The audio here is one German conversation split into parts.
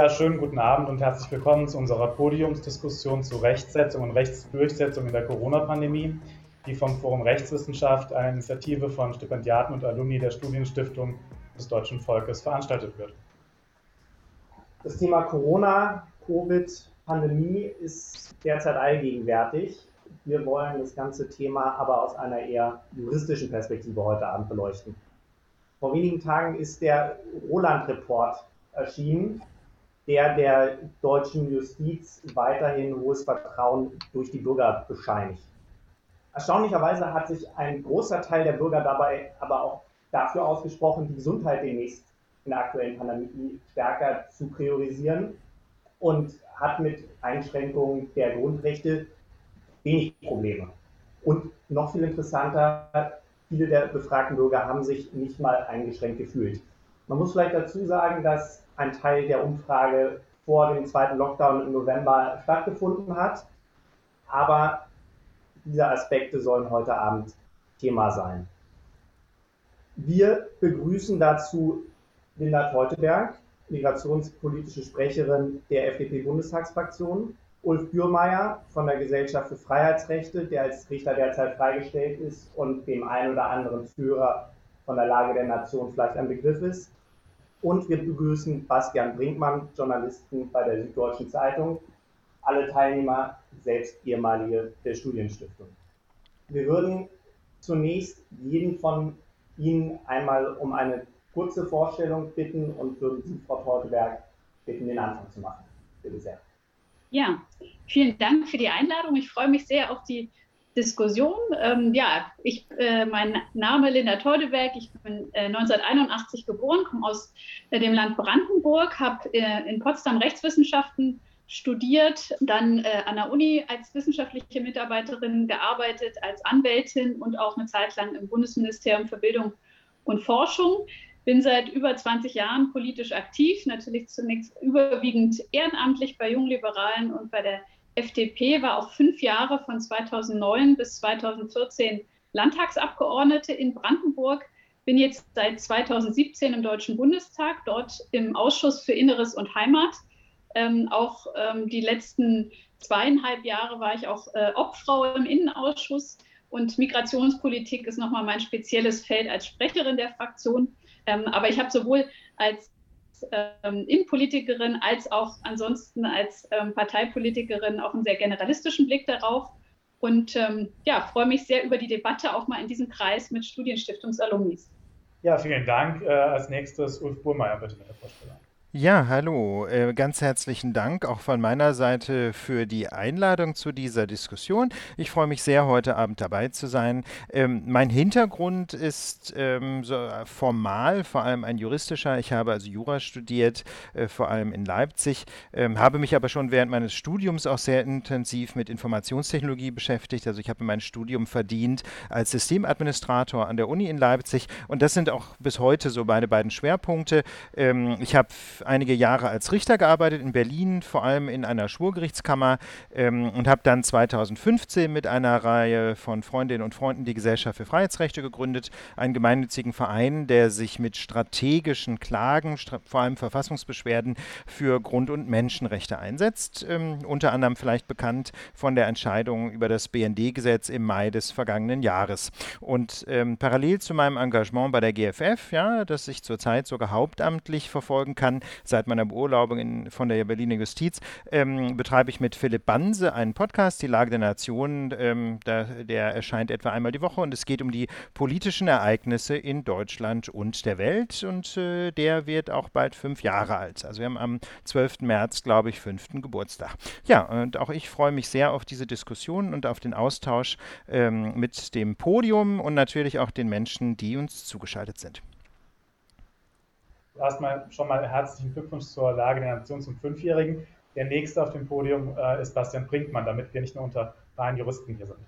Ja, schönen guten Abend und herzlich willkommen zu unserer Podiumsdiskussion zu Rechtsetzung und Rechtsdurchsetzung in der Corona-Pandemie, die vom Forum Rechtswissenschaft, einer Initiative von Stipendiaten und Alumni der Studienstiftung des deutschen Volkes, veranstaltet wird. Das Thema Corona, Covid-Pandemie ist derzeit allgegenwärtig. Wir wollen das ganze Thema aber aus einer eher juristischen Perspektive heute Abend beleuchten. Vor wenigen Tagen ist der Roland-Report erschienen, der der deutschen Justiz weiterhin hohes Vertrauen durch die Bürger bescheinigt. Erstaunlicherweise hat sich ein großer Teil der Bürger dabei aber auch dafür ausgesprochen, die Gesundheit demnächst in der aktuellen Pandemie stärker zu priorisieren und hat mit Einschränkungen der Grundrechte wenig Probleme. Und noch viel interessanter, viele der befragten Bürger haben sich nicht mal eingeschränkt gefühlt. Man muss vielleicht dazu sagen, dass ein Teil der Umfrage vor dem zweiten Lockdown im November stattgefunden hat. Aber diese Aspekte sollen heute Abend Thema sein. Wir begrüßen dazu Linda Teuteberg, migrationspolitische Sprecherin der FDP-Bundestagsfraktion, Ulf Bürmeier von der Gesellschaft für Freiheitsrechte, der als Richter derzeit freigestellt ist und dem einen oder anderen Führer von der Lage der Nation vielleicht ein Begriff ist, und wir begrüßen Bastian Brinkmann, Journalisten bei der Süddeutschen Zeitung, alle Teilnehmer selbst ehemalige der Studienstiftung. Wir würden zunächst jeden von Ihnen einmal um eine kurze Vorstellung bitten und würden Sie, Frau Teuteberg, bitten, den Anfang zu machen. Bitte sehr. Ja, vielen Dank für die Einladung. Ich freue mich sehr auf die Diskussion. Ähm, ja, ich, äh, mein Name Linda Teudeberg, ich bin äh, 1981 geboren, komme aus äh, dem Land Brandenburg, habe äh, in Potsdam Rechtswissenschaften studiert, dann äh, an der Uni als wissenschaftliche Mitarbeiterin gearbeitet, als Anwältin und auch eine Zeit lang im Bundesministerium für Bildung und Forschung. Bin seit über 20 Jahren politisch aktiv, natürlich zunächst überwiegend ehrenamtlich bei Jungliberalen und bei der FDP war auch fünf Jahre von 2009 bis 2014 Landtagsabgeordnete in Brandenburg. Bin jetzt seit 2017 im Deutschen Bundestag, dort im Ausschuss für Inneres und Heimat. Ähm, auch ähm, die letzten zweieinhalb Jahre war ich auch äh, Obfrau im Innenausschuss und Migrationspolitik ist nochmal mein spezielles Feld als Sprecherin der Fraktion. Ähm, aber ich habe sowohl als ähm, Innenpolitikerin als auch ansonsten als ähm, Parteipolitikerin auch einen sehr generalistischen Blick darauf. Und ähm, ja, freue mich sehr über die Debatte auch mal in diesem Kreis mit Studienstiftungs-Alumnis. Ja, vielen Dank. Äh, als nächstes Ulf Burmeier bitte mit der Vorstellung. Ja, hallo. Äh, ganz herzlichen Dank auch von meiner Seite für die Einladung zu dieser Diskussion. Ich freue mich sehr, heute Abend dabei zu sein. Ähm, mein Hintergrund ist ähm, so formal, vor allem ein juristischer. Ich habe also Jura studiert, äh, vor allem in Leipzig, ähm, habe mich aber schon während meines Studiums auch sehr intensiv mit Informationstechnologie beschäftigt. Also ich habe mein Studium verdient als Systemadministrator an der Uni in Leipzig und das sind auch bis heute so meine beiden Schwerpunkte. ich habe einige Jahre als Richter gearbeitet in Berlin, vor allem in einer Schwurgerichtskammer ähm, und habe dann 2015 mit einer Reihe von Freundinnen und Freunden die Gesellschaft für Freiheitsrechte gegründet, einen gemeinnützigen Verein, der sich mit strategischen Klagen, stra vor allem Verfassungsbeschwerden für Grund- und Menschenrechte einsetzt. Ähm, unter anderem vielleicht bekannt von der Entscheidung über das BND-Gesetz im Mai des vergangenen Jahres. Und ähm, parallel zu meinem Engagement bei der GFF, ja, das ich zurzeit sogar hauptamtlich verfolgen kann, seit meiner Beurlaubung in, von der Berliner Justiz, ähm, betreibe ich mit Philipp Banse einen Podcast, die Lage der Nation. Ähm, der, der erscheint etwa einmal die Woche und es geht um die politischen Ereignisse in Deutschland und der Welt und äh, der wird auch bald fünf Jahre alt. Also wir haben am 12. März, glaube ich, fünften Geburtstag. Ja, und auch ich freue mich sehr auf diese Diskussion und auf den Austausch ähm, mit dem Podium und natürlich auch den Menschen, die uns zugeschaltet sind erstmal schon mal herzlichen Glückwunsch zur Lage der Nation zum Fünfjährigen. Der nächste auf dem Podium äh, ist Bastian Brinkmann, damit wir nicht nur unter reinen Juristen hier sind.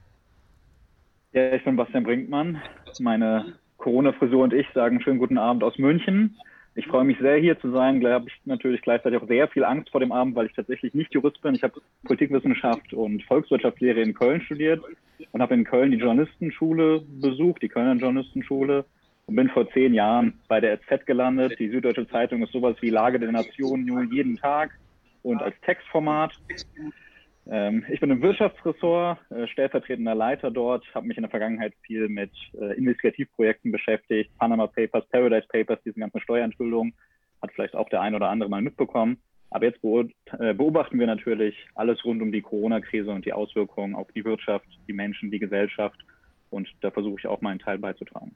Ja, ich bin Bastian Brinkmann. Meine Corona-Frisur und ich sagen schönen guten Abend aus München. Ich freue mich sehr, hier zu sein. Da habe ich natürlich gleichzeitig auch sehr viel Angst vor dem Abend, weil ich tatsächlich nicht Jurist bin. Ich habe Politikwissenschaft und Volkswirtschaftslehre in Köln studiert und habe in Köln die Journalistenschule besucht, die Kölner Journalistenschule und bin vor zehn Jahren bei der SZ gelandet. Die Süddeutsche Zeitung ist sowas wie Lage der Nation nur jeden Tag und als Textformat. Ähm, ich bin im Wirtschaftsressort, äh, stellvertretender Leiter dort, habe mich in der Vergangenheit viel mit äh, Investigativprojekten beschäftigt, Panama Papers, Paradise Papers, diese ganzen Steuerentschuldungen, hat vielleicht auch der ein oder andere mal mitbekommen. Aber jetzt äh, beobachten wir natürlich alles rund um die Corona-Krise und die Auswirkungen auf die Wirtschaft, die Menschen, die Gesellschaft. Und da versuche ich auch meinen Teil beizutragen.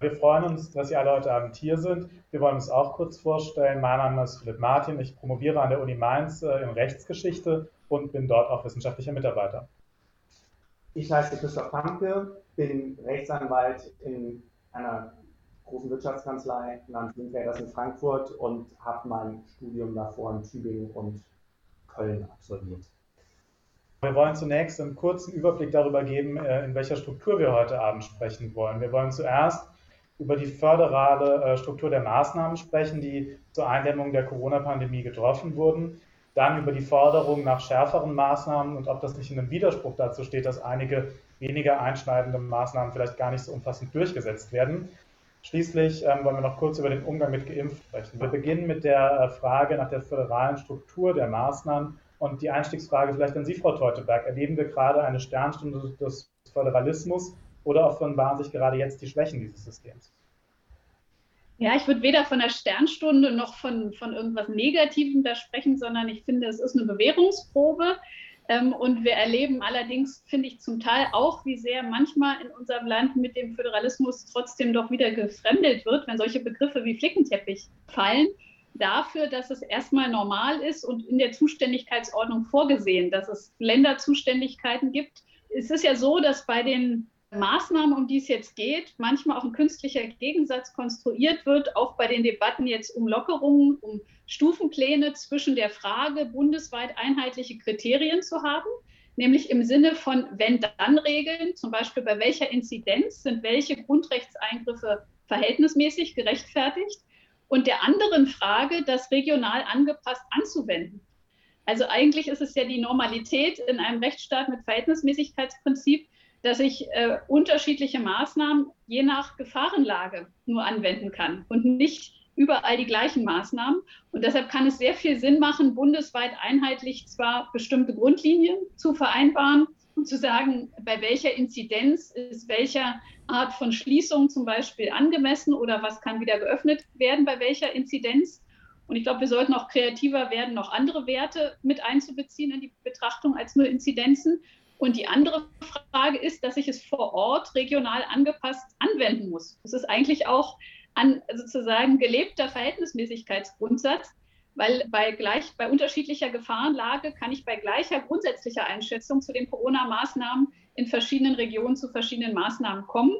Wir freuen uns, dass Sie alle heute Abend hier sind. Wir wollen uns auch kurz vorstellen. Mein Name ist Philipp Martin. Ich promoviere an der Uni Mainz äh, in Rechtsgeschichte und bin dort auch wissenschaftlicher Mitarbeiter. Ich heiße Christoph Hanke, bin Rechtsanwalt in einer großen Wirtschaftskanzlei namens Linklaters in Frankfurt und habe mein Studium davor in Tübingen und Köln absolviert. Wir wollen zunächst einen kurzen Überblick darüber geben, äh, in welcher Struktur wir heute Abend sprechen wollen. Wir wollen zuerst über die föderale äh, Struktur der Maßnahmen sprechen, die zur Eindämmung der Corona-Pandemie getroffen wurden. Dann über die Forderung nach schärferen Maßnahmen und ob das nicht in einem Widerspruch dazu steht, dass einige weniger einschneidende Maßnahmen vielleicht gar nicht so umfassend durchgesetzt werden. Schließlich ähm, wollen wir noch kurz über den Umgang mit Geimpften sprechen. Wir beginnen mit der äh, Frage nach der föderalen Struktur der Maßnahmen und die Einstiegsfrage vielleicht an Sie, Frau Teuteberg. Erleben wir gerade eine Sternstunde des Föderalismus oder offenbaren sich gerade jetzt die Schwächen dieses Systems? Ja, ich würde weder von der Sternstunde noch von, von irgendwas Negativem da sprechen, sondern ich finde, es ist eine Bewährungsprobe. Ähm, und wir erleben allerdings, finde ich, zum Teil auch, wie sehr manchmal in unserem Land mit dem Föderalismus trotzdem doch wieder gefremdet wird, wenn solche Begriffe wie Flickenteppich fallen, dafür, dass es erstmal normal ist und in der Zuständigkeitsordnung vorgesehen, dass es Länderzuständigkeiten gibt. Es ist ja so, dass bei den Maßnahmen, um die es jetzt geht, manchmal auch ein künstlicher Gegensatz konstruiert wird, auch bei den Debatten jetzt um Lockerungen, um Stufenpläne zwischen der Frage, bundesweit einheitliche Kriterien zu haben, nämlich im Sinne von Wenn-Dann-Regeln, zum Beispiel bei welcher Inzidenz sind welche Grundrechtseingriffe verhältnismäßig gerechtfertigt, und der anderen Frage, das regional angepasst anzuwenden. Also eigentlich ist es ja die Normalität in einem Rechtsstaat mit Verhältnismäßigkeitsprinzip, dass ich äh, unterschiedliche Maßnahmen je nach Gefahrenlage nur anwenden kann und nicht überall die gleichen Maßnahmen. Und deshalb kann es sehr viel Sinn machen, bundesweit einheitlich zwar bestimmte Grundlinien zu vereinbaren und zu sagen, bei welcher Inzidenz ist welcher Art von Schließung zum Beispiel angemessen oder was kann wieder geöffnet werden bei welcher Inzidenz. Und ich glaube, wir sollten auch kreativer werden, noch andere Werte mit einzubeziehen in die Betrachtung als nur Inzidenzen. Und die andere Frage ist, dass ich es vor Ort regional angepasst anwenden muss. Das ist eigentlich auch ein sozusagen gelebter Verhältnismäßigkeitsgrundsatz, weil bei, gleich, bei unterschiedlicher Gefahrenlage kann ich bei gleicher grundsätzlicher Einschätzung zu den Corona-Maßnahmen in verschiedenen Regionen zu verschiedenen Maßnahmen kommen.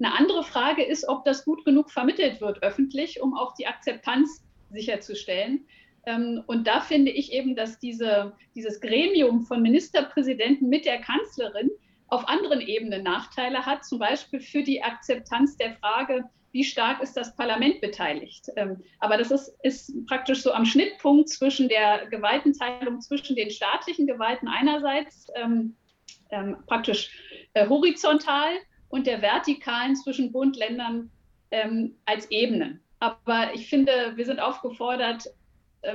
Eine andere Frage ist, ob das gut genug vermittelt wird öffentlich, um auch die Akzeptanz sicherzustellen. Ähm, und da finde ich eben, dass diese, dieses Gremium von Ministerpräsidenten mit der Kanzlerin auf anderen Ebenen Nachteile hat, zum Beispiel für die Akzeptanz der Frage, wie stark ist das Parlament beteiligt. Ähm, aber das ist, ist praktisch so am Schnittpunkt zwischen der Gewaltenteilung zwischen den staatlichen Gewalten einerseits, ähm, praktisch äh, horizontal, und der vertikalen zwischen Bund, Ländern als Ebenen. Aber ich finde, wir sind aufgefordert, ähm,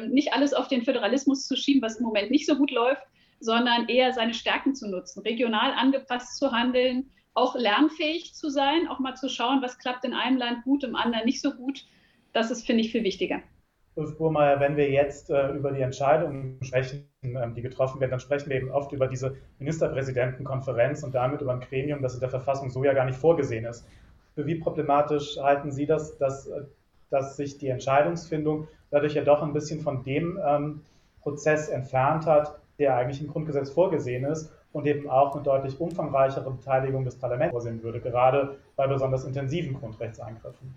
nicht alles auf den Föderalismus zu schieben, was im Moment nicht so gut läuft, sondern eher seine Stärken zu nutzen, regional angepasst zu handeln, auch lernfähig zu sein, auch mal zu schauen, was klappt in einem Land gut, im anderen nicht so gut. Das ist, finde ich, viel wichtiger. Ulf Burmeier, wenn wir jetzt äh, über die Entscheidungen sprechen, ähm, die getroffen werden, dann sprechen wir eben oft über diese Ministerpräsidentenkonferenz und damit über ein Gremium, das in der Verfassung so ja gar nicht vorgesehen ist. Für wie problematisch halten Sie das, dass, äh, dass sich die Entscheidungsfindung dadurch ja doch ein bisschen von dem ähm, Prozess entfernt hat, der eigentlich im Grundgesetz vorgesehen ist und eben auch eine deutlich umfangreichere Beteiligung des Parlaments vorsehen würde, gerade bei besonders intensiven Grundrechtseingriffen.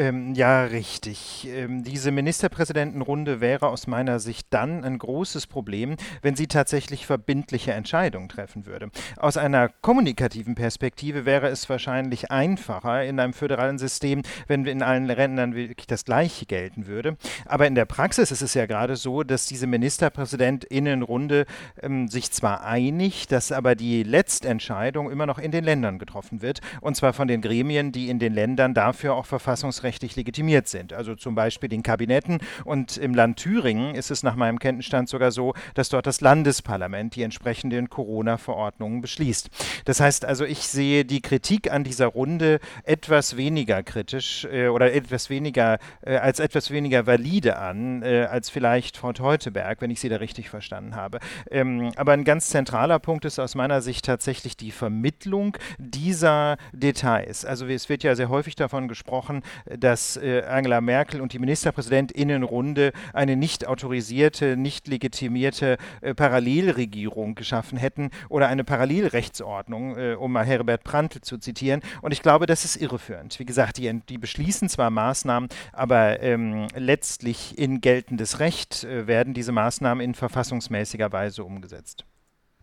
Ähm, ja, richtig. Ähm, diese Ministerpräsidentenrunde wäre aus meiner Sicht dann ein großes Problem, wenn sie tatsächlich verbindliche Entscheidungen treffen würde. Aus einer kommunikativen Perspektive wäre es wahrscheinlich einfacher in einem föderalen System, wenn in allen Ländern wirklich das Gleiche gelten würde. Aber in der Praxis ist es ja gerade so, dass diese Ministerpräsidentinnenrunde ähm, sich zwar einigt, dass aber die Letztentscheidung immer noch in den Ländern getroffen wird, und zwar von den Gremien, die in den Ländern dafür auch verfassungsrechtlich legitimiert sind, also zum Beispiel den Kabinetten. Und im Land Thüringen ist es nach meinem Kenntnisstand sogar so, dass dort das Landesparlament die entsprechenden Corona-Verordnungen beschließt. Das heißt also, ich sehe die Kritik an dieser Runde etwas weniger kritisch äh, oder etwas weniger äh, als etwas weniger valide an, äh, als vielleicht Frau Teuteberg, wenn ich sie da richtig verstanden habe. Ähm, aber ein ganz zentraler Punkt ist aus meiner Sicht tatsächlich die Vermittlung dieser Details. Also es wird ja sehr häufig davon gesprochen, dass äh, Angela Merkel und die Ministerpräsidentinnenrunde eine nicht autorisierte, nicht legitimierte äh, Parallelregierung geschaffen hätten oder eine Parallelrechtsordnung, äh, um mal Herbert Prantl zu zitieren. Und ich glaube, das ist irreführend. Wie gesagt, die, die beschließen zwar Maßnahmen, aber ähm, letztlich in geltendes Recht werden diese Maßnahmen in verfassungsmäßiger Weise umgesetzt.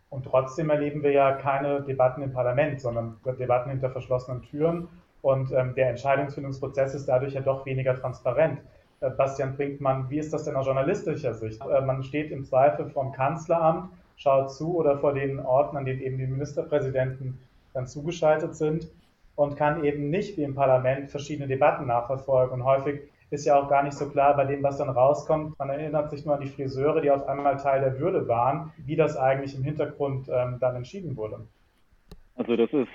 Und trotzdem erleben wir ja keine Debatten im Parlament, sondern Debatten hinter verschlossenen Türen. Und ähm, der Entscheidungsfindungsprozess ist dadurch ja doch weniger transparent. Äh, Bastian Brinkmann, wie ist das denn aus journalistischer Sicht? Äh, man steht im Zweifel vom Kanzleramt, schaut zu oder vor den Orten, an denen eben die Ministerpräsidenten dann zugeschaltet sind und kann eben nicht wie im Parlament verschiedene Debatten nachverfolgen. Und häufig ist ja auch gar nicht so klar bei dem, was dann rauskommt. Man erinnert sich nur an die Friseure, die auf einmal Teil der Würde waren, wie das eigentlich im Hintergrund ähm, dann entschieden wurde. Also das ist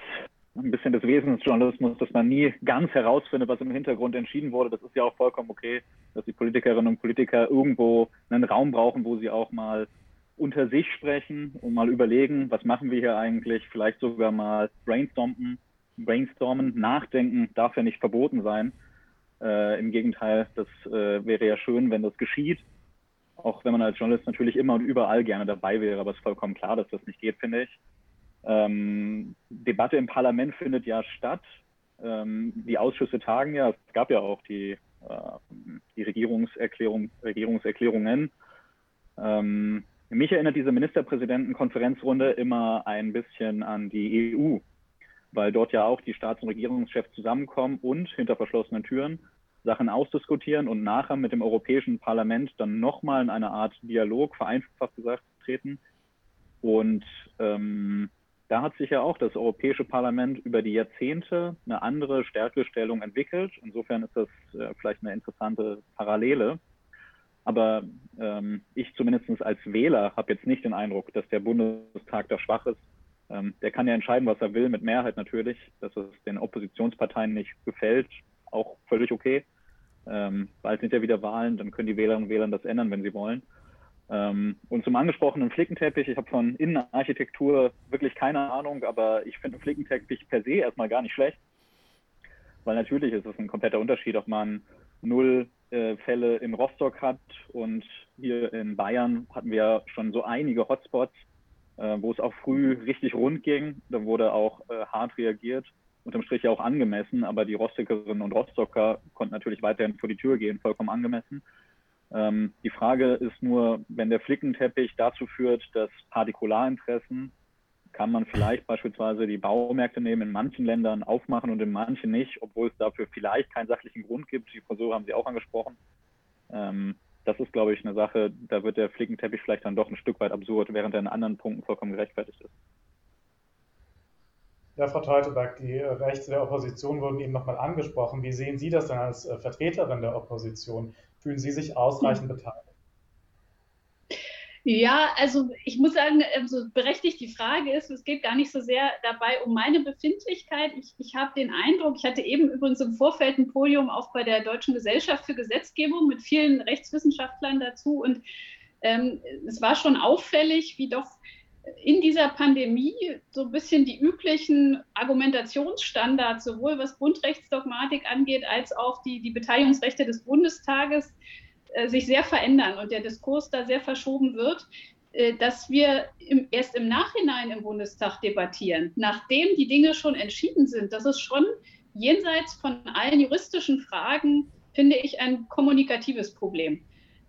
ein bisschen des Wesens des Journalismus, dass man nie ganz herausfindet, was im Hintergrund entschieden wurde. Das ist ja auch vollkommen okay, dass die Politikerinnen und Politiker irgendwo einen Raum brauchen, wo sie auch mal unter sich sprechen und mal überlegen, was machen wir hier eigentlich, vielleicht sogar mal brainstormen, brainstormen, nachdenken darf ja nicht verboten sein. Äh, Im Gegenteil, das äh, wäre ja schön, wenn das geschieht. Auch wenn man als Journalist natürlich immer und überall gerne dabei wäre, aber es ist vollkommen klar, dass das nicht geht, finde ich. Ähm, Debatte im Parlament findet ja statt. Ähm, die Ausschüsse tagen ja. Es gab ja auch die, äh, die Regierungserklärung, Regierungserklärungen. Ähm, mich erinnert diese Ministerpräsidentenkonferenzrunde immer ein bisschen an die EU weil dort ja auch die Staats- und Regierungschefs zusammenkommen und hinter verschlossenen Türen Sachen ausdiskutieren und nachher mit dem Europäischen Parlament dann nochmal in eine Art Dialog, vereinfacht gesagt, treten. Und ähm, da hat sich ja auch das Europäische Parlament über die Jahrzehnte eine andere Stärkestellung entwickelt. Insofern ist das äh, vielleicht eine interessante Parallele. Aber ähm, ich zumindest als Wähler habe jetzt nicht den Eindruck, dass der Bundestag da schwach ist, ähm, der kann ja entscheiden, was er will, mit Mehrheit natürlich, dass es den Oppositionsparteien nicht gefällt, auch völlig okay. Ähm, bald sind ja wieder Wahlen, dann können die Wählerinnen und Wähler das ändern, wenn sie wollen. Ähm, und zum angesprochenen Flickenteppich, ich habe von Innenarchitektur wirklich keine Ahnung, aber ich finde einen Flickenteppich per se erstmal gar nicht schlecht, weil natürlich ist es ein kompletter Unterschied, ob man null äh, Fälle in Rostock hat und hier in Bayern hatten wir schon so einige Hotspots, äh, wo es auch früh richtig rund ging. Da wurde auch äh, hart reagiert, unterm Strich auch angemessen, aber die Rostockerinnen und Rostocker konnten natürlich weiterhin vor die Tür gehen, vollkommen angemessen. Ähm, die Frage ist nur, wenn der Flickenteppich dazu führt, dass Partikularinteressen kann man vielleicht beispielsweise die Baumärkte nehmen, in manchen Ländern aufmachen und in manchen nicht, obwohl es dafür vielleicht keinen sachlichen Grund gibt. Die Frisur haben Sie auch angesprochen. Ähm, das ist, glaube ich, eine Sache, da wird der Flickenteppich vielleicht dann doch ein Stück weit absurd, während er in anderen Punkten vollkommen gerechtfertigt ist. Ja, Frau Teuteberg, die Rechte der Opposition wurden eben nochmal angesprochen. Wie sehen Sie das denn als äh, Vertreterin der Opposition? Fühlen Sie sich ausreichend beteiligt? Ja, also ich muss sagen, so also berechtigt die Frage ist, es geht gar nicht so sehr dabei um meine Befindlichkeit. Ich, ich habe den Eindruck, ich hatte eben übrigens im Vorfeld ein Podium auch bei der Deutschen Gesellschaft für Gesetzgebung mit vielen Rechtswissenschaftlern dazu und ähm, es war schon auffällig, wie doch in dieser Pandemie so ein bisschen die üblichen Argumentationsstandards, sowohl was Grundrechtsdogmatik angeht, als auch die, die Beteiligungsrechte des Bundestages äh, sich sehr verändern und der Diskurs da sehr verschoben wird, äh, dass wir im, erst im Nachhinein im Bundestag debattieren, nachdem die Dinge schon entschieden sind. Das ist schon jenseits von allen juristischen Fragen, finde ich, ein kommunikatives Problem.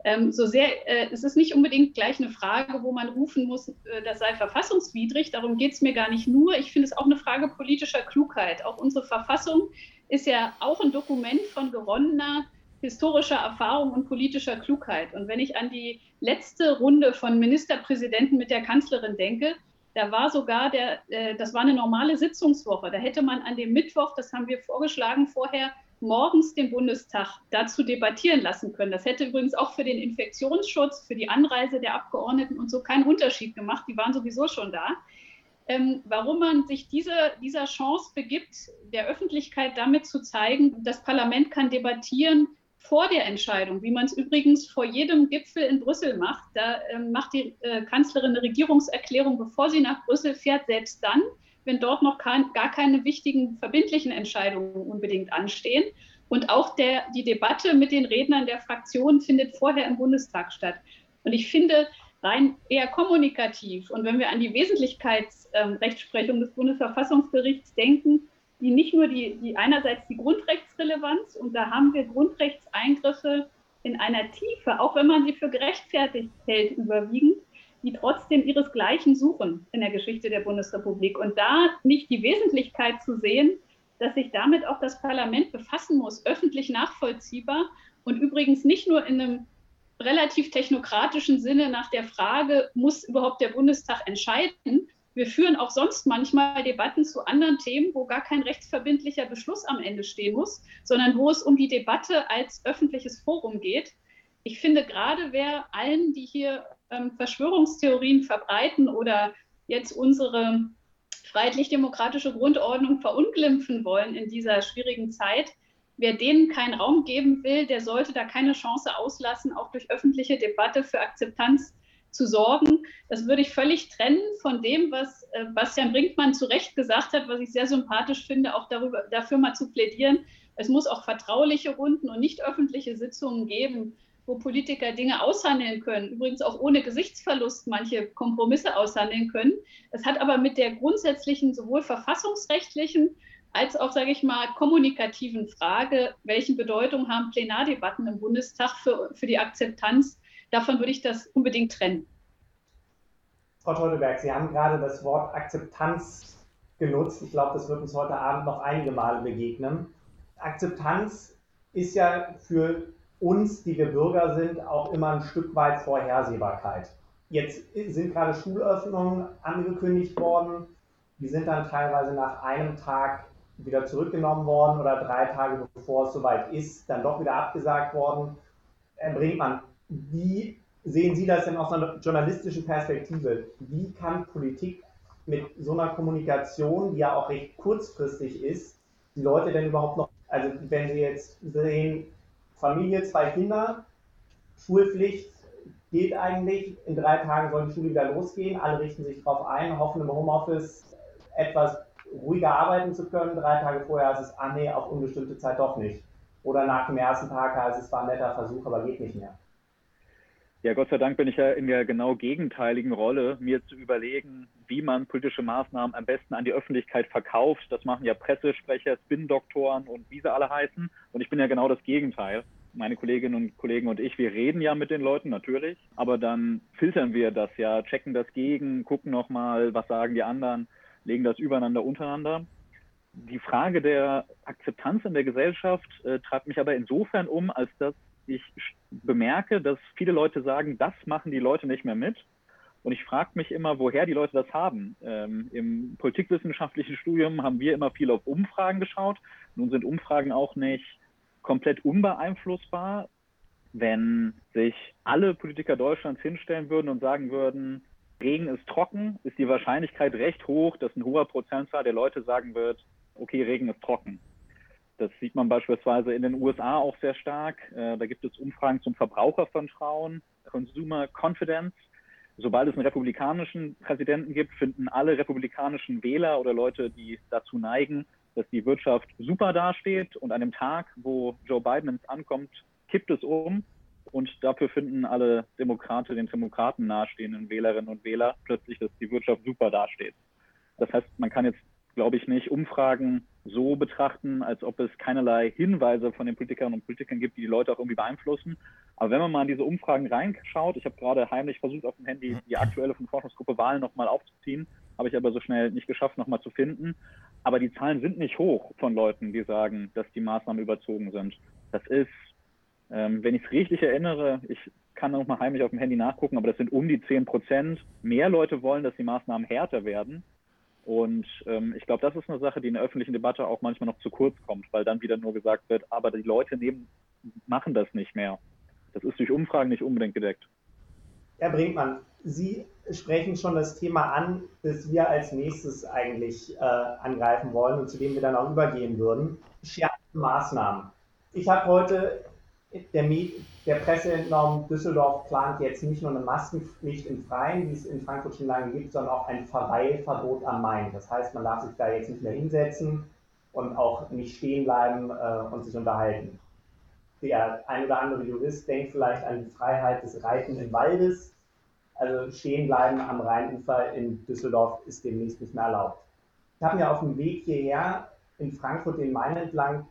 Ähm, so sehr, äh, es ist nicht unbedingt gleich eine Frage, wo man rufen muss, äh, das sei verfassungswidrig. Darum geht es mir gar nicht nur. Ich finde es auch eine Frage politischer Klugheit. Auch unsere Verfassung ist ja auch ein Dokument von geronnener historischer Erfahrung und politischer Klugheit. Und wenn ich an die letzte Runde von Ministerpräsidenten mit der Kanzlerin denke, da war sogar der, äh, das war eine normale Sitzungswoche. Da hätte man an dem Mittwoch, das haben wir vorgeschlagen vorher, morgens den Bundestag dazu debattieren lassen können. Das hätte übrigens auch für den Infektionsschutz, für die Anreise der Abgeordneten und so keinen Unterschied gemacht. Die waren sowieso schon da. Ähm, warum man sich diese, dieser Chance begibt, der Öffentlichkeit damit zu zeigen, das Parlament kann debattieren vor der Entscheidung, wie man es übrigens vor jedem Gipfel in Brüssel macht. Da ähm, macht die äh, Kanzlerin eine Regierungserklärung, bevor sie nach Brüssel fährt, selbst dann, wenn dort noch kein, gar keine wichtigen verbindlichen Entscheidungen unbedingt anstehen. Und auch der, die Debatte mit den Rednern der Fraktionen findet vorher im Bundestag statt. Und ich finde, rein eher kommunikativ und wenn wir an die Wesentlichkeitsrechtsprechung ähm, des Bundesverfassungsgerichts denken, die nicht nur die, die einerseits die Grundrechtsrelevanz und da haben wir Grundrechtseingriffe in einer Tiefe, auch wenn man sie für gerechtfertigt hält, überwiegend, die trotzdem ihresgleichen suchen in der Geschichte der Bundesrepublik. Und da nicht die Wesentlichkeit zu sehen, dass sich damit auch das Parlament befassen muss, öffentlich nachvollziehbar und übrigens nicht nur in einem relativ technokratischen Sinne nach der Frage, muss überhaupt der Bundestag entscheiden? Wir führen auch sonst manchmal Debatten zu anderen Themen, wo gar kein rechtsverbindlicher Beschluss am Ende stehen muss, sondern wo es um die Debatte als öffentliches Forum geht. Ich finde gerade, wer allen, die hier ähm, Verschwörungstheorien verbreiten oder jetzt unsere freiheitlich-demokratische Grundordnung verunglimpfen wollen in dieser schwierigen Zeit, wer denen keinen Raum geben will, der sollte da keine Chance auslassen, auch durch öffentliche Debatte für Akzeptanz zu sorgen. Das würde ich völlig trennen von dem, was äh, Bastian Brinkmann zu Recht gesagt hat, was ich sehr sympathisch finde, auch darüber, dafür mal zu plädieren. Es muss auch vertrauliche Runden und nicht öffentliche Sitzungen geben, wo Politiker Dinge aushandeln können, übrigens auch ohne Gesichtsverlust manche Kompromisse aushandeln können. Es hat aber mit der grundsätzlichen, sowohl verfassungsrechtlichen als auch, sage ich mal, kommunikativen Frage, welche Bedeutung haben Plenardebatten im Bundestag für, für die Akzeptanz, davon würde ich das unbedingt trennen. Frau Teuteberg, Sie haben gerade das Wort Akzeptanz genutzt. Ich glaube, das wird uns heute Abend noch einige Male begegnen. Akzeptanz ist ja für uns, die wir Bürger sind, auch immer ein Stück weit Vorhersehbarkeit. Jetzt sind gerade Schulöffnungen angekündigt worden. Die sind dann teilweise nach einem Tag wieder zurückgenommen worden oder drei Tage bevor es soweit ist, dann doch wieder abgesagt worden. Herr Brinkmann, wie sehen Sie das denn aus einer journalistischen Perspektive? Wie kann Politik mit so einer Kommunikation, die ja auch recht kurzfristig ist, die Leute denn überhaupt noch, also wenn Sie jetzt sehen, Familie, zwei Kinder, Schulpflicht geht eigentlich. In drei Tagen soll die Schule wieder losgehen. Alle richten sich darauf ein, hoffen im Homeoffice etwas ruhiger arbeiten zu können. Drei Tage vorher heißt es, ah nee, auf unbestimmte Zeit doch nicht. Oder nach dem ersten Tag heißt es, war ein netter Versuch, aber geht nicht mehr. Ja, Gott sei Dank bin ich ja in der genau gegenteiligen Rolle, mir zu überlegen, wie man politische Maßnahmen am besten an die Öffentlichkeit verkauft. Das machen ja Pressesprecher, Spin-Doktoren und wie sie alle heißen. Und ich bin ja genau das Gegenteil. Meine Kolleginnen und Kollegen und ich, wir reden ja mit den Leuten natürlich, aber dann filtern wir das ja, checken das gegen, gucken nochmal, was sagen die anderen, legen das übereinander, untereinander. Die Frage der Akzeptanz in der Gesellschaft äh, treibt mich aber insofern um, als dass ich bemerke, dass viele Leute sagen, das machen die Leute nicht mehr mit. Und ich frage mich immer, woher die Leute das haben. Ähm, Im politikwissenschaftlichen Studium haben wir immer viel auf Umfragen geschaut. Nun sind Umfragen auch nicht komplett unbeeinflussbar. Wenn sich alle Politiker Deutschlands hinstellen würden und sagen würden, Regen ist trocken, ist die Wahrscheinlichkeit recht hoch, dass ein hoher Prozentzahl der Leute sagen wird, okay, Regen ist trocken. Das sieht man beispielsweise in den USA auch sehr stark. Äh, da gibt es Umfragen zum Verbrauchervertrauen, Consumer Confidence. Sobald es einen republikanischen Präsidenten gibt, finden alle republikanischen Wähler oder Leute, die dazu neigen, dass die Wirtschaft super dasteht. Und an dem Tag, wo Joe Biden ankommt, kippt es um. Und dafür finden alle Demokraten, den Demokraten nahestehenden Wählerinnen und Wähler plötzlich, dass die Wirtschaft super dasteht. Das heißt, man kann jetzt glaube ich, nicht Umfragen so betrachten, als ob es keinerlei Hinweise von den Politikerinnen und Politikern gibt, die die Leute auch irgendwie beeinflussen. Aber wenn man mal in diese Umfragen reinschaut, ich habe gerade heimlich versucht, auf dem Handy die aktuelle von Forschungsgruppe Wahlen nochmal aufzuziehen, habe ich aber so schnell nicht geschafft, nochmal zu finden. Aber die Zahlen sind nicht hoch von Leuten, die sagen, dass die Maßnahmen überzogen sind. Das ist, ähm, wenn ich es richtig erinnere, ich kann noch mal heimlich auf dem Handy nachgucken, aber das sind um die 10 Prozent. Mehr Leute wollen, dass die Maßnahmen härter werden. Und ähm, ich glaube, das ist eine Sache, die in der öffentlichen Debatte auch manchmal noch zu kurz kommt, weil dann wieder nur gesagt wird, aber die Leute nehmen, machen das nicht mehr. Das ist durch Umfragen nicht unbedingt gedeckt. Herr Brinkmann, Sie sprechen schon das Thema an, das wir als nächstes eigentlich äh, angreifen wollen und zu dem wir dann auch übergehen würden. Schärfende Maßnahmen. Ich habe heute der, der, Presse entnommen, Düsseldorf plant jetzt nicht nur eine Maskenpflicht im Freien, wie es in Frankfurt schon lange gibt, sondern auch ein Verweilverbot am Main. Das heißt, man darf sich da jetzt nicht mehr hinsetzen und auch nicht stehen bleiben äh, und sich unterhalten. Der ein oder andere Jurist denkt vielleicht an die Freiheit des Reiten im Waldes. Also stehen bleiben am Rheinufer in Düsseldorf ist demnächst nicht mehr erlaubt. Ich habe mir auf dem Weg hierher in Frankfurt den Main entlang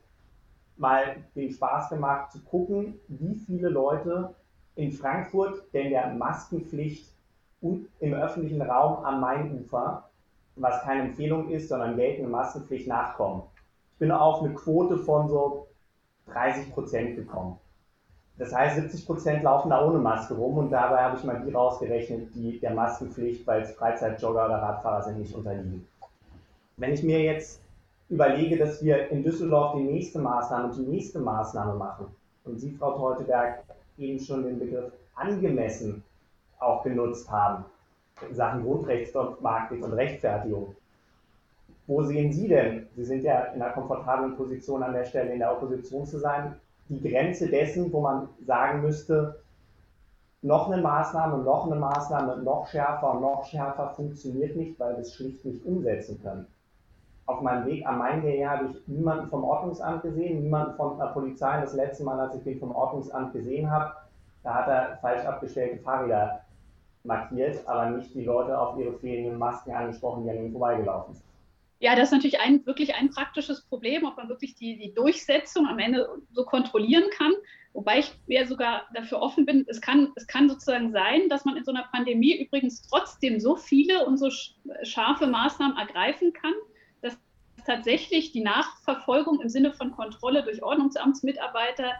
mal den Spaß gemacht zu gucken, wie viele Leute in Frankfurt denn der Maskenpflicht im öffentlichen Raum am Mainufer, was keine Empfehlung ist, sondern geltende Maskenpflicht nachkommen. Ich bin auf eine Quote von so 30 Prozent gekommen. Das heißt, 70 Prozent laufen da ohne Maske rum und dabei habe ich mal die rausgerechnet, die der Maskenpflicht, weil es Freizeitjogger oder Radfahrer sind, nicht unterliegen. Wenn ich mir jetzt überlege, dass wir in Düsseldorf die nächste Maßnahme und die nächste Maßnahme machen. Und Sie, Frau Teuteberg, eben schon den Begriff angemessen auch genutzt haben in Sachen Grundrechtsdogmatik und Rechtfertigung. Wo sehen Sie denn, Sie sind ja in einer komfortablen Position an der Stelle in der Opposition zu sein, die Grenze dessen, wo man sagen müsste, noch eine Maßnahme, noch eine Maßnahme, noch schärfer und noch schärfer funktioniert nicht, weil wir es schlicht nicht umsetzen können auf meinem Weg am Main hierher habe ich niemanden vom Ordnungsamt gesehen, niemanden von der Polizei. Das letzte Mal, als ich den vom Ordnungsamt gesehen habe, da hat er falsch abgestellte Fahrräder markiert, aber nicht die Leute auf ihre fehlenden Masken angesprochen, die an ihnen vorbeigelaufen sind. Ja, das ist natürlich ein, wirklich ein praktisches Problem, ob man wirklich die, die Durchsetzung am Ende so kontrollieren kann. Wobei ich ja sogar dafür offen bin, es kann, es kann sozusagen sein, dass man in so einer Pandemie übrigens trotzdem so viele und so scharfe Maßnahmen ergreifen kann, tatsächlich die Nachverfolgung im Sinne von Kontrolle durch Ordnungsamtsmitarbeiter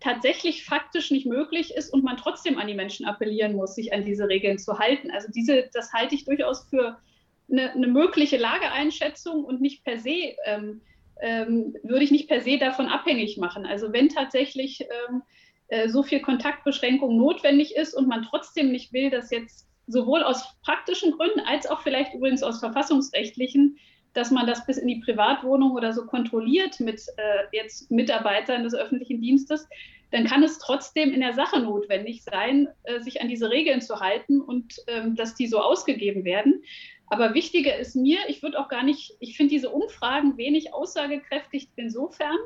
tatsächlich faktisch nicht möglich ist und man trotzdem an die Menschen appellieren muss, sich an diese Regeln zu halten. Also diese, das halte ich durchaus für eine, eine mögliche Lageeinschätzung und nicht per se, ähm, ähm, würde ich nicht per se davon abhängig machen. Also wenn tatsächlich ähm, äh, so viel Kontaktbeschränkung notwendig ist und man trotzdem nicht will, dass jetzt sowohl aus praktischen Gründen als auch vielleicht übrigens aus verfassungsrechtlichen dass man das bis in die Privatwohnung oder so kontrolliert mit äh, jetzt Mitarbeitern des öffentlichen Dienstes, dann kann es trotzdem in der Sache notwendig sein, äh, sich an diese Regeln zu halten und ähm, dass die so ausgegeben werden. Aber wichtiger ist mir, ich würde auch gar nicht, ich finde diese Umfragen wenig aussagekräftig insofern,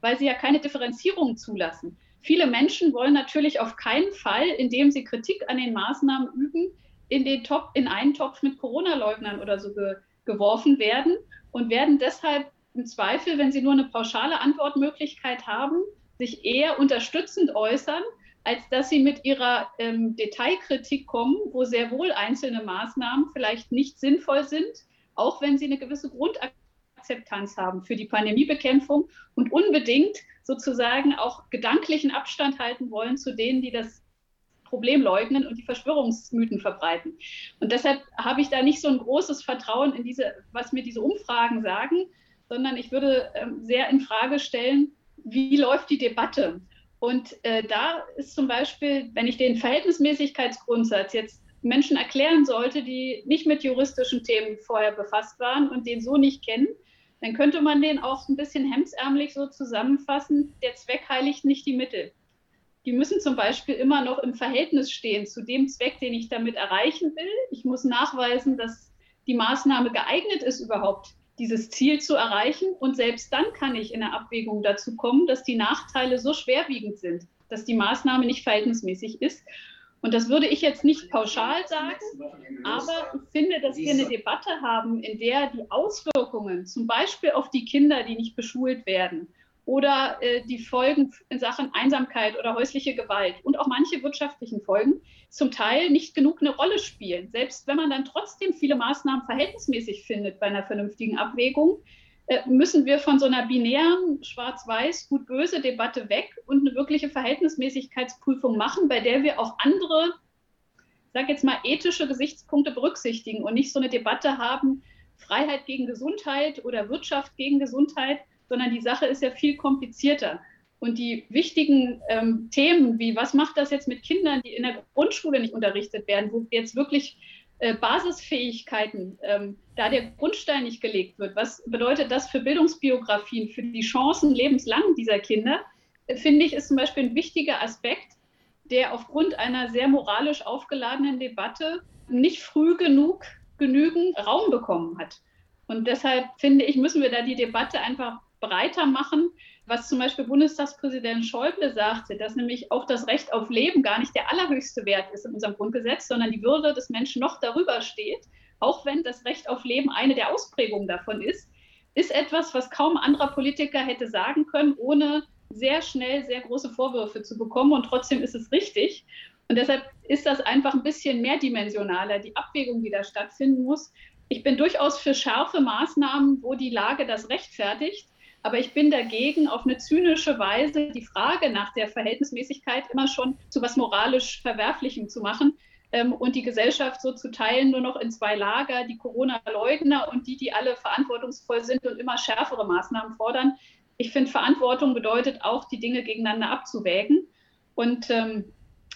weil sie ja keine Differenzierung zulassen. Viele Menschen wollen natürlich auf keinen Fall, indem sie Kritik an den Maßnahmen üben, in den Top, in einen Topf mit Corona-Leugnern oder so ge, geworfen werden und werden deshalb im Zweifel, wenn sie nur eine pauschale Antwortmöglichkeit haben, sich eher unterstützend äußern, als dass sie mit ihrer ähm, Detailkritik kommen, wo sehr wohl einzelne Maßnahmen vielleicht nicht sinnvoll sind, auch wenn sie eine gewisse Grundakzeptanz haben für die Pandemiebekämpfung und unbedingt sozusagen auch gedanklichen Abstand halten wollen zu denen, die das Problem leugnen und die Verschwörungsmythen verbreiten. Und deshalb habe ich da nicht so ein großes Vertrauen in diese, was mir diese Umfragen sagen, sondern ich würde ähm, sehr in Frage stellen, wie läuft die Debatte? Und äh, da ist zum Beispiel, wenn ich den Verhältnismäßigkeitsgrundsatz jetzt Menschen erklären sollte, die nicht mit juristischen Themen vorher befasst waren und den so nicht kennen, dann könnte man den auch ein bisschen hemsärmlich so zusammenfassen, der Zweck heiligt nicht die Mittel die müssen zum Beispiel immer noch im Verhältnis stehen zu dem Zweck, den ich damit erreichen will. Ich muss nachweisen, dass die Maßnahme geeignet ist, überhaupt dieses Ziel zu erreichen. Und selbst dann kann ich in der Abwägung dazu kommen, dass die Nachteile so schwerwiegend sind, dass die Maßnahme nicht verhältnismäßig ist. Und das würde ich jetzt nicht pauschal sagen, aber ich finde, dass wir eine Debatte haben, in der die Auswirkungen zum Beispiel auf die Kinder, die nicht beschult werden, oder äh, die Folgen in Sachen Einsamkeit oder häusliche Gewalt und auch manche wirtschaftlichen Folgen zum Teil nicht genug eine Rolle spielen. Selbst wenn man dann trotzdem viele Maßnahmen verhältnismäßig findet bei einer vernünftigen Abwägung, äh, müssen wir von so einer binären Schwarz-Weiß, gut-böse Debatte weg und eine wirkliche Verhältnismäßigkeitsprüfung machen, bei der wir auch andere, sage jetzt mal, ethische Gesichtspunkte berücksichtigen und nicht so eine Debatte haben, Freiheit gegen Gesundheit oder Wirtschaft gegen Gesundheit, sondern die Sache ist ja viel komplizierter. Und die wichtigen ähm, Themen wie, was macht das jetzt mit Kindern, die in der Grundschule nicht unterrichtet werden, wo jetzt wirklich äh, Basisfähigkeiten, ähm, da der Grundstein nicht gelegt wird. Was bedeutet das für Bildungsbiografien, für die Chancen lebenslang dieser Kinder? Äh, finde ich, ist zum Beispiel ein wichtiger Aspekt, der aufgrund einer sehr moralisch aufgeladenen Debatte nicht früh genug genügend Raum bekommen hat. Und deshalb finde ich, müssen wir da die Debatte einfach breiter machen, was zum Beispiel Bundestagspräsident Schäuble sagte, dass nämlich auch das Recht auf Leben gar nicht der allerhöchste Wert ist in unserem Grundgesetz, sondern die Würde des Menschen noch darüber steht, auch wenn das Recht auf Leben eine der Ausprägungen davon ist, ist etwas, was kaum anderer Politiker hätte sagen können, ohne sehr schnell sehr große Vorwürfe zu bekommen. Und trotzdem ist es richtig. Und deshalb ist das einfach ein bisschen mehrdimensionaler, die Abwägung, die da stattfinden muss. Ich bin durchaus für scharfe Maßnahmen, wo die Lage das rechtfertigt. Aber ich bin dagegen, auf eine zynische Weise die Frage nach der Verhältnismäßigkeit immer schon zu was moralisch Verwerflichem zu machen ähm, und die Gesellschaft so zu teilen, nur noch in zwei Lager, die Corona-Leugner und die, die alle verantwortungsvoll sind und immer schärfere Maßnahmen fordern. Ich finde, Verantwortung bedeutet auch, die Dinge gegeneinander abzuwägen. Und ähm,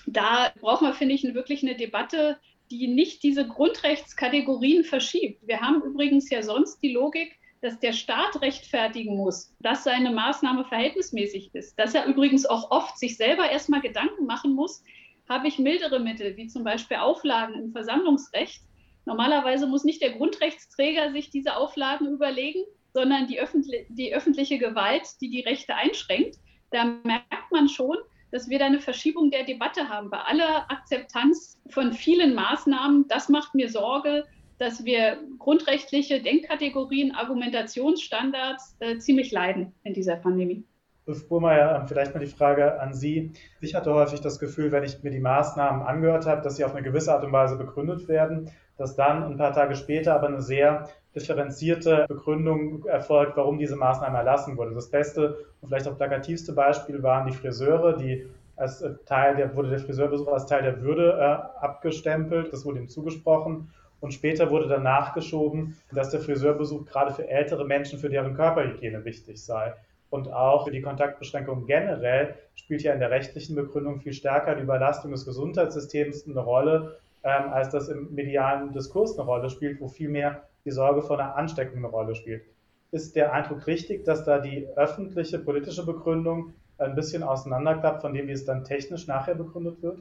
da braucht man, finde ich, wirklich eine Debatte, die nicht diese Grundrechtskategorien verschiebt. Wir haben übrigens ja sonst die Logik, dass der Staat rechtfertigen muss, dass seine Maßnahme verhältnismäßig ist, dass er übrigens auch oft sich selber erstmal Gedanken machen muss, habe ich mildere Mittel, wie zum Beispiel Auflagen im Versammlungsrecht. Normalerweise muss nicht der Grundrechtsträger sich diese Auflagen überlegen, sondern die, öffentlich, die öffentliche Gewalt, die die Rechte einschränkt. Da merkt man schon, dass wir da eine Verschiebung der Debatte haben. Bei aller Akzeptanz von vielen Maßnahmen, das macht mir Sorge, dass wir grundrechtliche Denkkategorien, Argumentationsstandards äh, ziemlich leiden in dieser Pandemie. Ulf Burmeier, ähm, vielleicht mal die Frage an Sie. Ich hatte häufig das Gefühl, wenn ich mir die Maßnahmen angehört habe, dass sie auf eine gewisse Art und Weise begründet werden, dass dann ein paar Tage später aber eine sehr differenzierte Begründung erfolgt, warum diese Maßnahme erlassen wurde. Das beste und vielleicht auch plakativste Beispiel waren die Friseure, die als Teil der, wurde der Friseurbesuch als Teil der Würde äh, abgestempelt, das wurde ihm zugesprochen und später wurde dann nachgeschoben, dass der Friseurbesuch gerade für ältere Menschen, für deren Körperhygiene wichtig sei. Und auch für die Kontaktbeschränkung generell spielt ja in der rechtlichen Begründung viel stärker die Überlastung des Gesundheitssystems eine Rolle, ähm, als das im medialen Diskurs eine Rolle spielt, wo vielmehr die Sorge vor einer Ansteckung eine Rolle spielt. Ist der Eindruck richtig, dass da die öffentliche politische Begründung ein bisschen auseinanderklappt von dem, wie es dann technisch nachher begründet wird?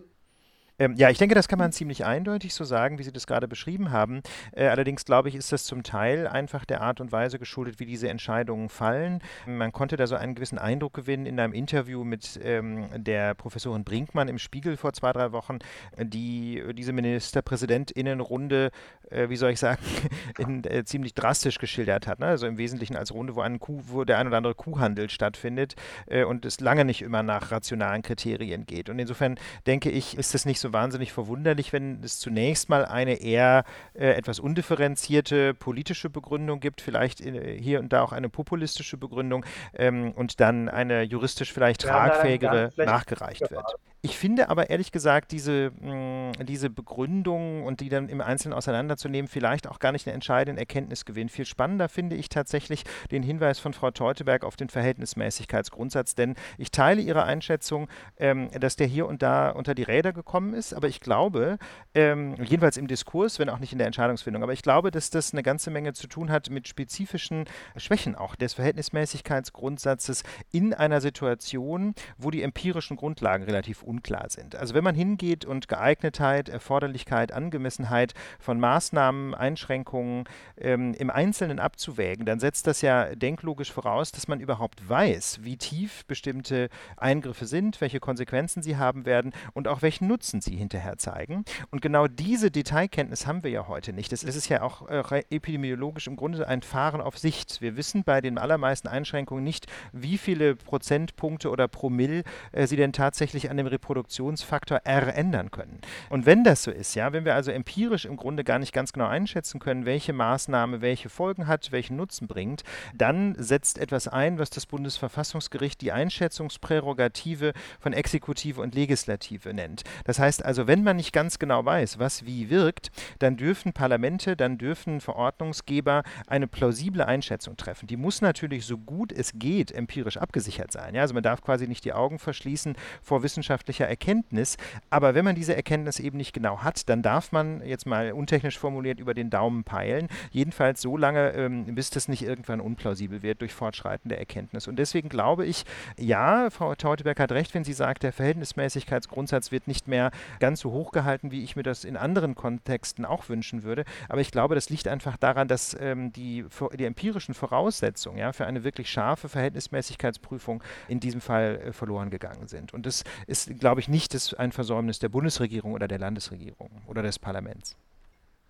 Ähm, ja, ich denke, das kann man ziemlich eindeutig so sagen, wie Sie das gerade beschrieben haben. Äh, allerdings glaube ich, ist das zum Teil einfach der Art und Weise geschuldet, wie diese Entscheidungen fallen. Man konnte da so einen gewissen Eindruck gewinnen in einem Interview mit ähm, der Professorin Brinkmann im Spiegel vor zwei, drei Wochen, die diese Ministerpräsidentinnenrunde, äh, wie soll ich sagen, in, äh, ziemlich drastisch geschildert hat. Ne? Also im Wesentlichen als Runde, wo, ein Kuh, wo der ein oder andere Kuhhandel stattfindet äh, und es lange nicht immer nach rationalen Kriterien geht. Und insofern denke ich, ist das nicht so wahnsinnig verwunderlich, wenn es zunächst mal eine eher äh, etwas undifferenzierte politische Begründung gibt, vielleicht äh, hier und da auch eine populistische Begründung ähm, und dann eine juristisch vielleicht tragfähigere nachgereicht wird. Ich finde aber ehrlich gesagt, diese, mh, mm, diese Begründung und die dann im Einzelnen auseinanderzunehmen, vielleicht auch gar nicht eine entscheidende Erkenntnisgewinn. Viel spannender finde ich tatsächlich den Hinweis von Frau Teuteberg auf den Verhältnismäßigkeitsgrundsatz, denn ich teile ihre Einschätzung, ähm, dass der hier und da unter die Räder gekommen ist, aber ich glaube, ähm, jedenfalls im Diskurs, wenn auch nicht in der Entscheidungsfindung, aber ich glaube, dass das eine ganze Menge zu tun hat mit spezifischen Schwächen auch des Verhältnismäßigkeitsgrundsatzes in einer Situation, wo die empirischen Grundlagen relativ unklar sind. Also wenn man hingeht und Geeignetheit, Erforderlichkeit, Angemessenheit von Maßnahmen, Einschränkungen ähm, im Einzelnen abzuwägen, dann setzt das ja denklogisch voraus, dass man überhaupt weiß, wie tief bestimmte Eingriffe sind, welche Konsequenzen sie haben werden und auch welchen Nutzen sie hinterher zeigen. Und genau diese Detailkenntnis haben wir ja heute nicht. Es ist ja auch äh, epidemiologisch im Grunde ein Fahren auf Sicht. Wir wissen bei den allermeisten Einschränkungen nicht, wie viele Prozentpunkte oder Promille äh, sie denn tatsächlich an dem Reproduktionsfaktor R ändern können. Und wenn das so ist, ja, wenn wir also empirisch im Grunde gar nicht ganz genau einschätzen können, welche Maßnahme welche Folgen hat, welchen Nutzen bringt, dann setzt etwas ein, was das Bundesverfassungsgericht die Einschätzungsprärogative von Exekutive und Legislative nennt. Das heißt also, wenn man nicht ganz genau weiß, was wie wirkt, dann dürfen Parlamente, dann dürfen Verordnungsgeber eine plausible Einschätzung treffen. Die muss natürlich so gut es geht empirisch abgesichert sein. Ja? Also man darf quasi nicht die Augen verschließen vor wissenschaftlicher Erkenntnis. Aber wenn man diese Erkenntnis eben nicht genau hat, dann darf man jetzt mal untechnisch formuliert über den Daumen peilen. Jedenfalls so lange, ähm, bis das nicht irgendwann unplausibel wird durch fortschreitende Erkenntnis. Und deswegen glaube ich, ja, Frau Teuteberg hat recht, wenn sie sagt, der Verhältnismäßigkeitsgrundsatz wird nicht mehr ganz so hoch gehalten, wie ich mir das in anderen Kontexten auch wünschen würde. Aber ich glaube, das liegt einfach daran, dass ähm, die, die empirischen Voraussetzungen ja, für eine wirklich scharfe Verhältnismäßigkeitsprüfung in diesem Fall äh, verloren gegangen sind. Und das ist, glaube ich, nicht das, ein Versäumnis der Bundesregierung oder der Landesregierung oder des Parlaments.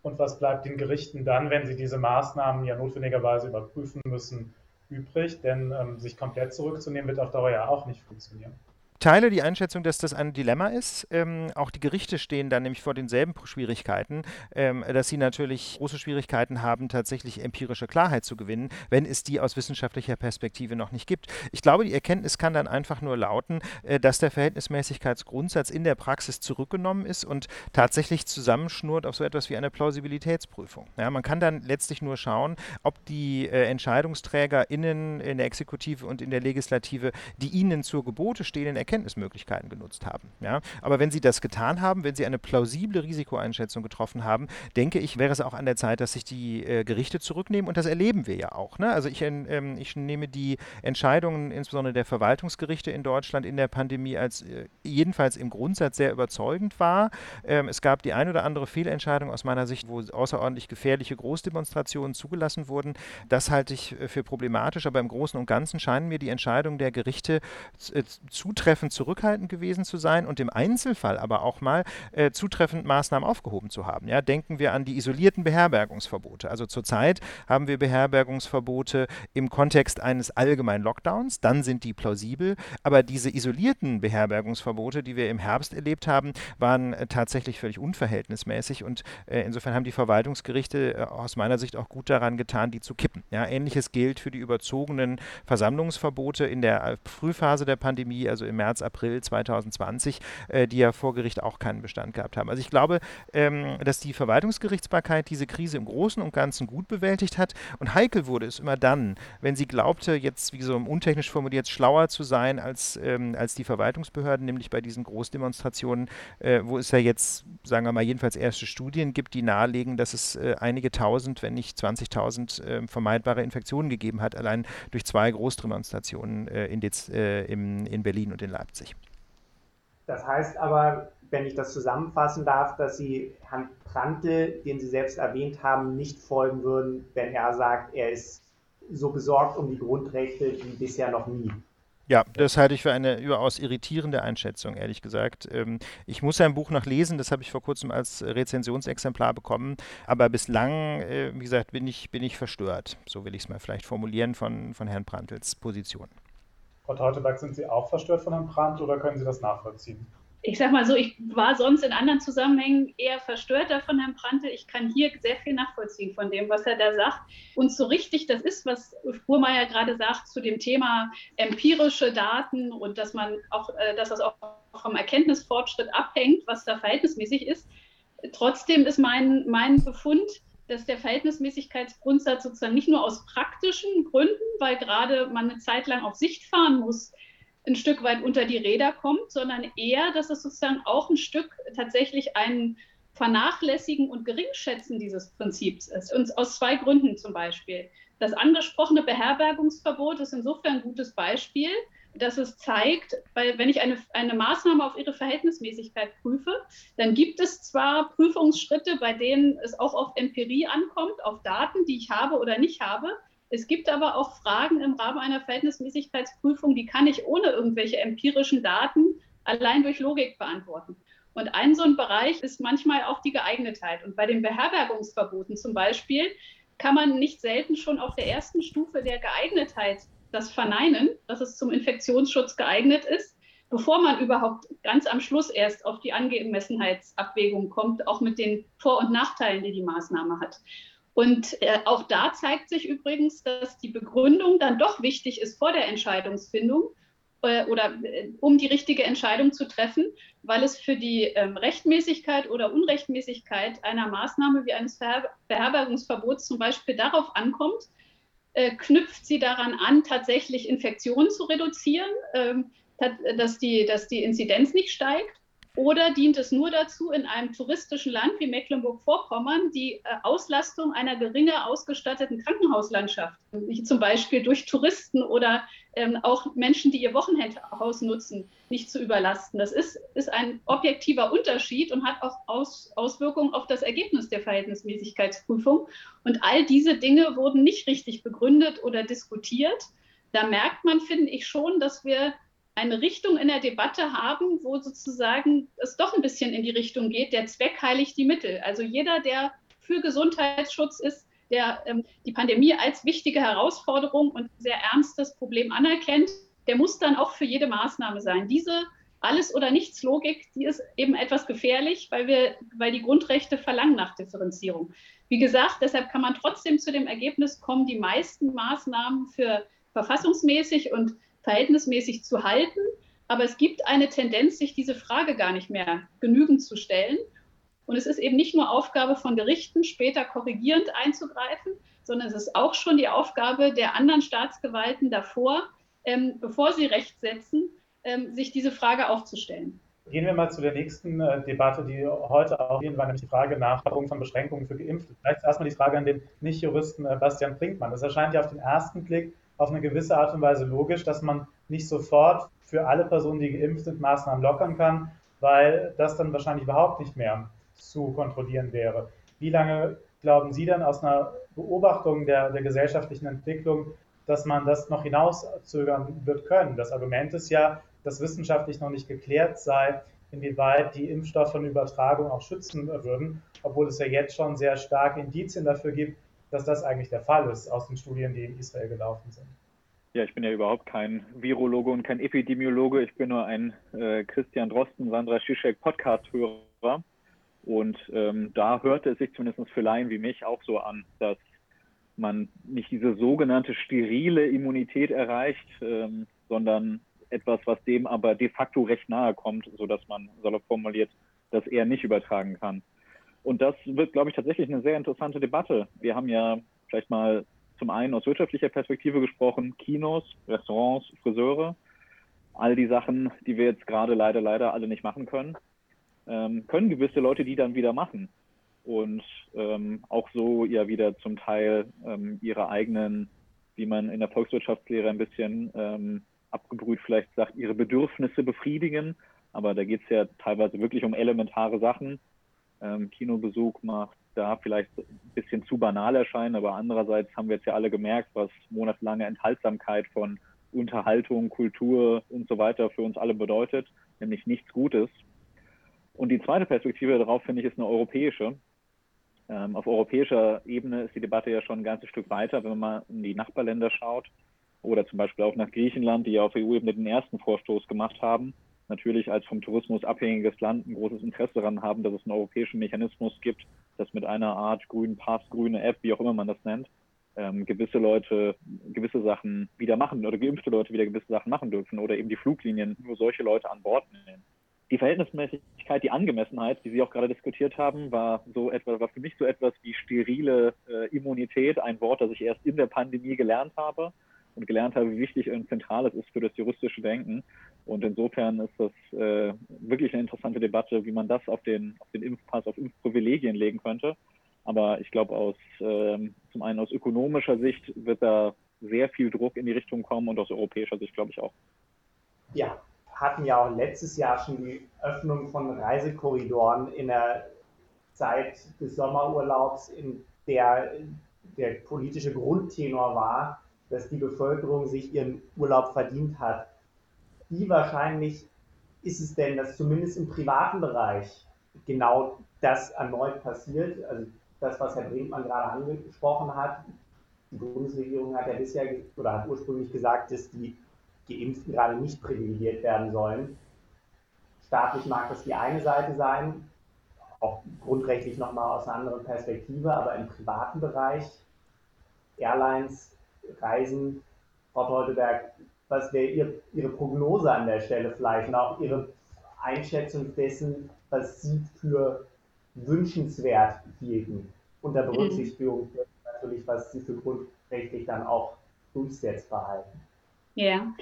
Und was bleibt den Gerichten dann, wenn sie diese Maßnahmen ja notwendigerweise überprüfen müssen, übrig? Denn ähm, sich komplett zurückzunehmen wird auf Dauer ja auch nicht funktionieren teile die Einschätzung, dass das ein Dilemma ist. Ähm, auch die Gerichte stehen dann nämlich vor denselben Schwierigkeiten, ähm, dass sie natürlich große Schwierigkeiten haben, tatsächlich empirische Klarheit zu gewinnen, wenn es die aus wissenschaftlicher Perspektive noch nicht gibt. Ich glaube, die Erkenntnis kann dann einfach nur lauten, äh, dass der Verhältnismäßigkeitsgrundsatz in der Praxis zurückgenommen ist und tatsächlich zusammenschnurrt auf so etwas wie eine Plausibilitätsprüfung. Ja, man kann dann letztlich nur schauen, ob die äh, EntscheidungsträgerInnen in der Exekutive und in der Legislative, die ihnen zur Gebote stehenden Erkenntnisse Erkenntnismöglichkeiten genutzt haben. Ja? Aber wenn Sie das getan haben, wenn Sie eine plausible Risikoeinschätzung getroffen haben, denke ich, wäre es auch an der Zeit, dass sich die äh, Gerichte zurücknehmen und das erleben wir ja auch. Ne? Also ich, ähm, ich nehme die Entscheidungen insbesondere der Verwaltungsgerichte in Deutschland in der Pandemie als äh, jedenfalls im Grundsatz sehr überzeugend wahr. Ähm, es gab die ein oder andere Fehlentscheidung aus meiner Sicht, wo außerordentlich gefährliche Großdemonstrationen zugelassen wurden. Das halte ich äh, für problematisch, aber im Großen und Ganzen scheinen mir die Entscheidungen der Gerichte äh, zutreffend zutreffend zurückhaltend gewesen zu sein und im Einzelfall aber auch mal äh, zutreffend Maßnahmen aufgehoben zu haben. Ja, denken wir an die isolierten Beherbergungsverbote. Also zurzeit haben wir Beherbergungsverbote im Kontext eines allgemeinen Lockdowns, dann sind die plausibel, aber diese isolierten Beherbergungsverbote, die wir im Herbst erlebt haben, waren äh, tatsächlich völlig unverhältnismäßig und äh, insofern haben die Verwaltungsgerichte äh, aus meiner Sicht auch gut daran getan, die zu kippen. Ja, ähnliches gilt für die überzogenen Versammlungsverbote in der äh, Frühphase der Pandemie, also im März April 2020, äh, die ja vor Gericht auch keinen Bestand gehabt haben. Also ich glaube, ähm, dass die Verwaltungsgerichtsbarkeit diese Krise im Großen und Ganzen gut bewältigt hat. Und heikel wurde es immer dann, wenn sie glaubte, jetzt, wie so untechnisch formuliert, schlauer zu sein als, ähm, als die Verwaltungsbehörden, nämlich bei diesen Großdemonstrationen, äh, wo es ja jetzt, sagen wir mal, jedenfalls erste Studien gibt, die nahelegen, dass es äh, einige tausend, wenn nicht 20.000 äh, vermeidbare Infektionen gegeben hat, allein durch zwei Großdemonstrationen äh, in, äh, im, in Berlin und in Leipzig. Das heißt aber, wenn ich das zusammenfassen darf, dass Sie Herrn Prantl, den Sie selbst erwähnt haben, nicht folgen würden, wenn er sagt, er ist so besorgt um die Grundrechte wie bisher noch nie. Ja, das halte ich für eine überaus irritierende Einschätzung, ehrlich gesagt. Ähm, ich muss sein Buch noch lesen, das habe ich vor kurzem als Rezensionsexemplar bekommen, aber bislang, äh, wie gesagt, bin ich, bin ich verstört, so will ich es mal vielleicht formulieren, von, von Herrn Prantls Position. Frau Teuteberg, sind Sie auch verstört von Herrn Brandt oder können Sie das nachvollziehen? Ich sag mal so, ich war sonst in anderen Zusammenhängen eher verstörter von Herrn Prantl. Ich kann hier sehr viel nachvollziehen von dem, was er da sagt. Und so richtig das ist, was Spurmeier gerade sagt zu dem Thema empirische Daten und dass man auch, äh, dass das auch vom Erkenntnisfortschritt abhängt, was da verhältnismäßig ist. Trotzdem ist mein, mein Befund, dass der Verhältnismäßigkeitsgrundsatz sozusagen nicht nur aus praktischen Gründen, weil gerade man eine Zeit lang auf Sicht fahren muss, ein Stück weit unter die Räder kommt, sondern eher, dass es sozusagen auch ein Stück tatsächlich ein Vernachlässigen und Geringschätzen dieses Prinzips ist. Und aus zwei Gründen zum Beispiel. Das angesprochene Beherbergungsverbot ist insofern ein gutes Beispiel, dass es zeigt, weil wenn ich eine, eine Maßnahme auf ihre Verhältnismäßigkeit prüfe, dann gibt es zwar Prüfungsschritte, bei denen es auch auf Empirie ankommt, auf Daten, die ich habe oder nicht habe. Es gibt aber auch Fragen im Rahmen einer Verhältnismäßigkeitsprüfung, die kann ich ohne irgendwelche empirischen Daten allein durch Logik beantworten. Und ein so ein Bereich ist manchmal auch die Geeignetheit. Und bei den Beherbergungsverboten zum Beispiel kann man nicht selten schon auf der ersten Stufe der Geeignetheit das verneinen, dass es zum Infektionsschutz geeignet ist, bevor man überhaupt ganz am Schluss erst auf die Angemessenheitsabwägung kommt, auch mit den Vor- und Nachteilen, die die Maßnahme hat. Und äh, auch da zeigt sich übrigens, dass die Begründung dann doch wichtig ist vor der Entscheidungsfindung äh, oder äh, um die richtige Entscheidung zu treffen, weil es für die ähm, Rechtmäßigkeit oder Unrechtmäßigkeit einer Maßnahme wie eines Verher Beherbergungsverbots zum Beispiel darauf ankommt, knüpft sie daran an, tatsächlich Infektionen zu reduzieren, ähm, dass, die, dass die Inzidenz nicht steigt oder dient es nur dazu, in einem touristischen Land wie Mecklenburg-Vorpommern die äh, Auslastung einer geringer ausgestatteten Krankenhauslandschaft, wie zum Beispiel durch Touristen oder ähm, auch Menschen, die ihr Wochenendhaus nutzen, nicht zu überlasten? Das ist, ist ein objektiver Unterschied und hat auch Aus, Auswirkungen auf das Ergebnis der Verhältnismäßigkeitsprüfung. Und all diese Dinge wurden nicht richtig begründet oder diskutiert. Da merkt man, finde ich schon, dass wir eine Richtung in der Debatte haben, wo sozusagen es doch ein bisschen in die Richtung geht, der Zweck heiligt die Mittel. Also jeder, der für Gesundheitsschutz ist, der ähm, die Pandemie als wichtige Herausforderung und sehr ernstes Problem anerkennt, der muss dann auch für jede Maßnahme sein. Diese alles oder nichts Logik, die ist eben etwas gefährlich, weil wir, weil die Grundrechte verlangen nach Differenzierung. Wie gesagt, deshalb kann man trotzdem zu dem Ergebnis kommen, die meisten Maßnahmen für verfassungsmäßig und verhältnismäßig zu halten. Aber es gibt eine Tendenz, sich diese Frage gar nicht mehr genügend zu stellen. Und es ist eben nicht nur Aufgabe von Gerichten, später korrigierend einzugreifen, sondern es ist auch schon die Aufgabe der anderen Staatsgewalten davor, ähm, bevor sie Recht setzen, ähm, sich diese Frage auch zu stellen. Gehen wir mal zu der nächsten äh, Debatte, die heute auch gehen war, nämlich die Frage nach von Beschränkungen für Geimpfte. Vielleicht erstmal die Frage an den Nicht-Juristen äh, Bastian Brinkmann. Das erscheint ja auf den ersten Blick auf eine gewisse Art und Weise logisch, dass man nicht sofort für alle Personen, die geimpft sind, Maßnahmen lockern kann, weil das dann wahrscheinlich überhaupt nicht mehr zu kontrollieren wäre. Wie lange glauben Sie dann aus einer Beobachtung der, der gesellschaftlichen Entwicklung, dass man das noch hinauszögern wird können? Das Argument ist ja, dass wissenschaftlich noch nicht geklärt sei, inwieweit die Impfstoffe von Übertragung auch schützen würden, obwohl es ja jetzt schon sehr starke Indizien dafür gibt, dass das eigentlich der Fall ist aus den Studien, die in Israel gelaufen sind. Ja, ich bin ja überhaupt kein Virologe und kein Epidemiologe. Ich bin nur ein äh, Christian Drosten, Sandra Schischek Podcast-Hörer. Und ähm, da hörte es sich zumindest für Laien wie mich auch so an, dass man nicht diese sogenannte sterile Immunität erreicht, ähm, sondern etwas, was dem aber de facto recht nahe kommt, sodass man, salopp formuliert, das eher nicht übertragen kann. Und das wird, glaube ich, tatsächlich eine sehr interessante Debatte. Wir haben ja vielleicht mal zum einen aus wirtschaftlicher Perspektive gesprochen, Kinos, Restaurants, Friseure, all die Sachen, die wir jetzt gerade leider, leider alle nicht machen können, ähm, können gewisse Leute die dann wieder machen und ähm, auch so ja wieder zum Teil ähm, ihre eigenen, wie man in der Volkswirtschaftslehre ein bisschen ähm, abgebrüht vielleicht sagt, ihre Bedürfnisse befriedigen. Aber da geht es ja teilweise wirklich um elementare Sachen, ähm, Kinobesuch macht, da vielleicht ein bisschen zu banal erscheinen, aber andererseits haben wir jetzt ja alle gemerkt, was monatelange Enthaltsamkeit von Unterhaltung, Kultur und so weiter für uns alle bedeutet, nämlich nichts Gutes. Und die zweite Perspektive darauf, finde ich, ist eine europäische. Ähm, auf europäischer Ebene ist die Debatte ja schon ein ganzes Stück weiter, wenn man in die Nachbarländer schaut oder zum Beispiel auch nach Griechenland, die ja auf EU-Ebene den ersten Vorstoß gemacht haben natürlich als vom Tourismus abhängiges Land ein großes Interesse daran haben, dass es einen europäischen Mechanismus gibt, dass mit einer Art grünen Pass, grüne App, wie auch immer man das nennt, ähm, gewisse Leute gewisse Sachen wieder machen oder geimpfte Leute wieder gewisse Sachen machen dürfen oder eben die Fluglinien nur solche Leute an Bord nehmen. Die Verhältnismäßigkeit, die Angemessenheit, die Sie auch gerade diskutiert haben, war so etwas, war für mich so etwas wie sterile äh, Immunität, ein Wort, das ich erst in der Pandemie gelernt habe und gelernt habe, wie wichtig und zentral es ist für das juristische Denken. Und insofern ist das äh, wirklich eine interessante Debatte, wie man das auf den, auf den Impfpass, auf Impfprivilegien legen könnte. Aber ich glaube, aus äh, zum einen aus ökonomischer Sicht wird da sehr viel Druck in die Richtung kommen und aus europäischer Sicht glaube ich auch. Ja, hatten ja auch letztes Jahr schon die Öffnung von Reisekorridoren in der Zeit des Sommerurlaubs, in der der politische Grundtenor war, dass die Bevölkerung sich ihren Urlaub verdient hat. Wie wahrscheinlich ist es denn, dass zumindest im privaten Bereich genau das erneut passiert? Also das, was Herr Brinkmann gerade angesprochen hat. Die Bundesregierung hat ja bisher oder hat ursprünglich gesagt, dass die Geimpften gerade nicht privilegiert werden sollen. Staatlich mag das die eine Seite sein, auch grundrechtlich nochmal aus einer anderen Perspektive, aber im privaten Bereich, Airlines, Reisen, Frau Teuteberg, was wäre ihr, Ihre Prognose an der Stelle vielleicht und auch Ihre Einschätzung dessen, was Sie für wünschenswert hielten, unter mhm. Berücksichtigung mhm. natürlich, was Sie für grundrechtlich dann auch durchsetzbar halten? Ja,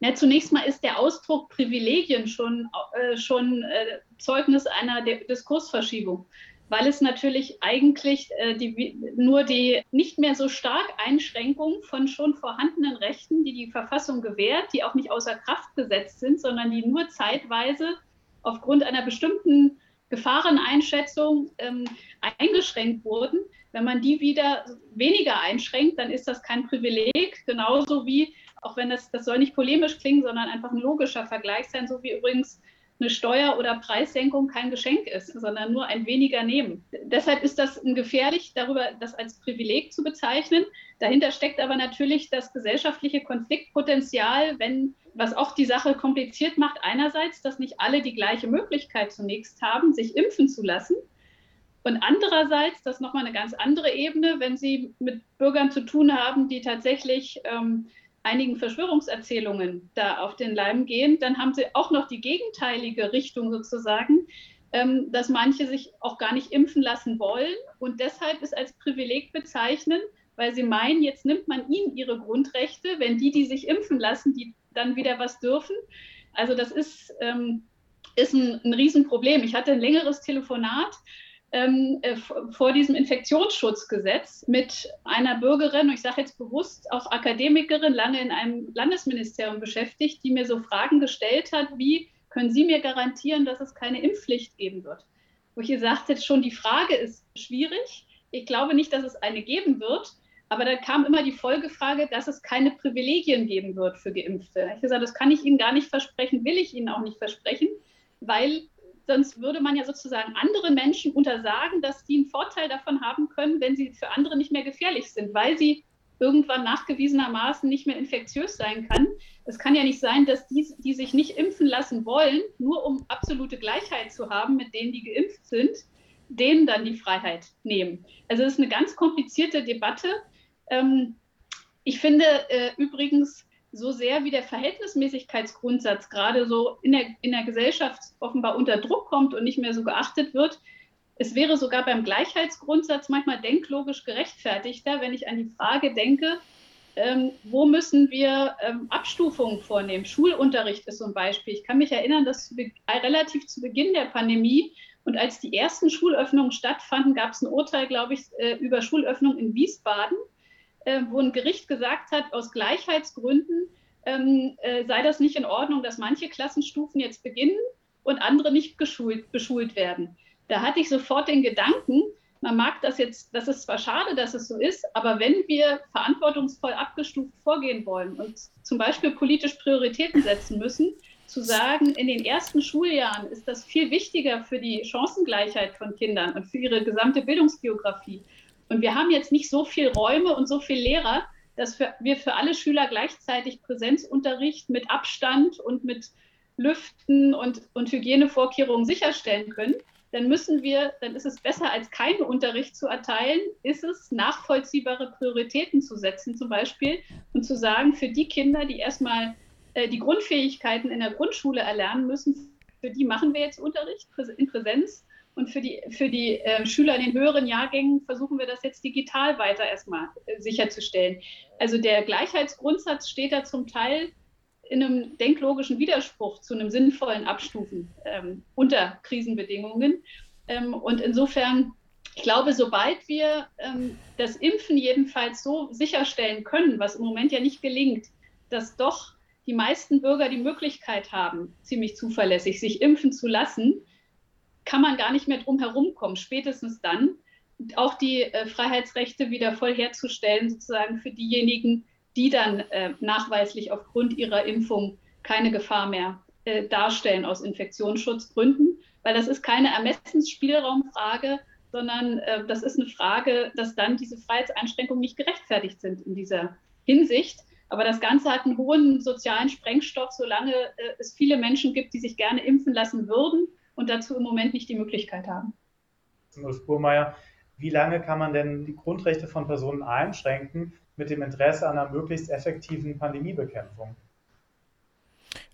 Na, zunächst mal ist der Ausdruck Privilegien schon, äh, schon äh, Zeugnis einer De Diskursverschiebung, weil es natürlich eigentlich äh, die, nur die nicht mehr so stark Einschränkung von schon vorhandenen Rechten, die die Verfassung gewährt, die auch nicht außer Kraft gesetzt sind, sondern die nur zeitweise aufgrund einer bestimmten Gefahreneinschätzung ähm, eingeschränkt wurden. Wenn man die wieder weniger einschränkt, dann ist das kein Privileg, genauso wie auch wenn das, das soll nicht polemisch klingen, sondern einfach ein logischer Vergleich sein, so wie übrigens eine Steuer- oder Preissenkung kein Geschenk ist, sondern nur ein weniger nehmen. Deshalb ist das gefährlich, darüber das als Privileg zu bezeichnen. Dahinter steckt aber natürlich das gesellschaftliche Konfliktpotenzial, wenn was auch die Sache kompliziert macht, einerseits, dass nicht alle die gleiche Möglichkeit zunächst haben, sich impfen zu lassen. Und andererseits, das ist nochmal eine ganz andere Ebene, wenn Sie mit Bürgern zu tun haben, die tatsächlich ähm, einigen Verschwörungserzählungen da auf den Leim gehen, dann haben sie auch noch die gegenteilige Richtung sozusagen, ähm, dass manche sich auch gar nicht impfen lassen wollen und deshalb es als Privileg bezeichnen, weil sie meinen, jetzt nimmt man ihnen ihre Grundrechte, wenn die, die sich impfen lassen, die dann wieder was dürfen. Also das ist, ähm, ist ein, ein Riesenproblem. Ich hatte ein längeres Telefonat ähm, äh, vor diesem Infektionsschutzgesetz mit einer Bürgerin, ich sage jetzt bewusst auch Akademikerin, lange in einem Landesministerium beschäftigt, die mir so Fragen gestellt hat, wie können Sie mir garantieren, dass es keine Impfpflicht geben wird? Wo ich ihr sagte, schon die Frage ist schwierig. Ich glaube nicht, dass es eine geben wird. Aber da kam immer die Folgefrage, dass es keine Privilegien geben wird für Geimpfte. Ich gesagt, das kann ich Ihnen gar nicht versprechen, will ich Ihnen auch nicht versprechen, weil sonst würde man ja sozusagen anderen Menschen untersagen, dass die einen Vorteil davon haben können, wenn sie für andere nicht mehr gefährlich sind, weil sie irgendwann nachgewiesenermaßen nicht mehr infektiös sein kann. Es kann ja nicht sein, dass die, die sich nicht impfen lassen wollen, nur um absolute Gleichheit zu haben mit denen, die geimpft sind, denen dann die Freiheit nehmen. Also es ist eine ganz komplizierte Debatte. Ähm, ich finde äh, übrigens, so sehr wie der Verhältnismäßigkeitsgrundsatz gerade so in der, in der Gesellschaft offenbar unter Druck kommt und nicht mehr so geachtet wird, es wäre sogar beim Gleichheitsgrundsatz manchmal denklogisch gerechtfertigter, wenn ich an die Frage denke, ähm, wo müssen wir ähm, Abstufungen vornehmen? Schulunterricht ist so ein Beispiel. Ich kann mich erinnern, dass zu relativ zu Beginn der Pandemie und als die ersten Schulöffnungen stattfanden, gab es ein Urteil, glaube ich, äh, über Schulöffnung in Wiesbaden äh, wo ein Gericht gesagt hat, aus Gleichheitsgründen ähm, äh, sei das nicht in Ordnung, dass manche Klassenstufen jetzt beginnen und andere nicht geschult, beschult werden. Da hatte ich sofort den Gedanken, man mag das jetzt, das ist zwar schade, dass es so ist, aber wenn wir verantwortungsvoll abgestuft vorgehen wollen und zum Beispiel politisch Prioritäten setzen müssen, zu sagen, in den ersten Schuljahren ist das viel wichtiger für die Chancengleichheit von Kindern und für ihre gesamte Bildungsbiografie und wir haben jetzt nicht so viel Räume und so viel Lehrer, dass wir für alle Schüler gleichzeitig Präsenzunterricht mit Abstand und mit Lüften und, und Hygienevorkehrungen sicherstellen können, dann müssen wir, dann ist es besser, als keinen Unterricht zu erteilen, ist es, nachvollziehbare Prioritäten zu setzen, zum Beispiel, und zu sagen, für die Kinder, die erstmal äh, die Grundfähigkeiten in der Grundschule erlernen müssen, für die machen wir jetzt Unterricht in Präsenz und für die, für die äh, Schüler in den höheren Jahrgängen versuchen wir das jetzt digital weiter erstmal äh, sicherzustellen. Also der Gleichheitsgrundsatz steht da zum Teil in einem denklogischen Widerspruch zu einem sinnvollen Abstufen ähm, unter Krisenbedingungen. Ähm, und insofern, ich glaube, sobald wir ähm, das Impfen jedenfalls so sicherstellen können, was im Moment ja nicht gelingt, dass doch die meisten Bürger die Möglichkeit haben, ziemlich zuverlässig sich impfen zu lassen, kann man gar nicht mehr drum herum kommen, spätestens dann auch die äh, Freiheitsrechte wieder voll herzustellen, sozusagen für diejenigen, die dann äh, nachweislich aufgrund ihrer Impfung keine Gefahr mehr äh, darstellen aus Infektionsschutzgründen, weil das ist keine Ermessensspielraumfrage, sondern äh, das ist eine Frage, dass dann diese Freiheitseinschränkungen nicht gerechtfertigt sind in dieser Hinsicht. Aber das Ganze hat einen hohen sozialen Sprengstoff, solange äh, es viele Menschen gibt, die sich gerne impfen lassen würden und dazu im Moment nicht die Möglichkeit haben. Ulf Burmeier, wie lange kann man denn die Grundrechte von Personen einschränken mit dem Interesse an einer möglichst effektiven Pandemiebekämpfung?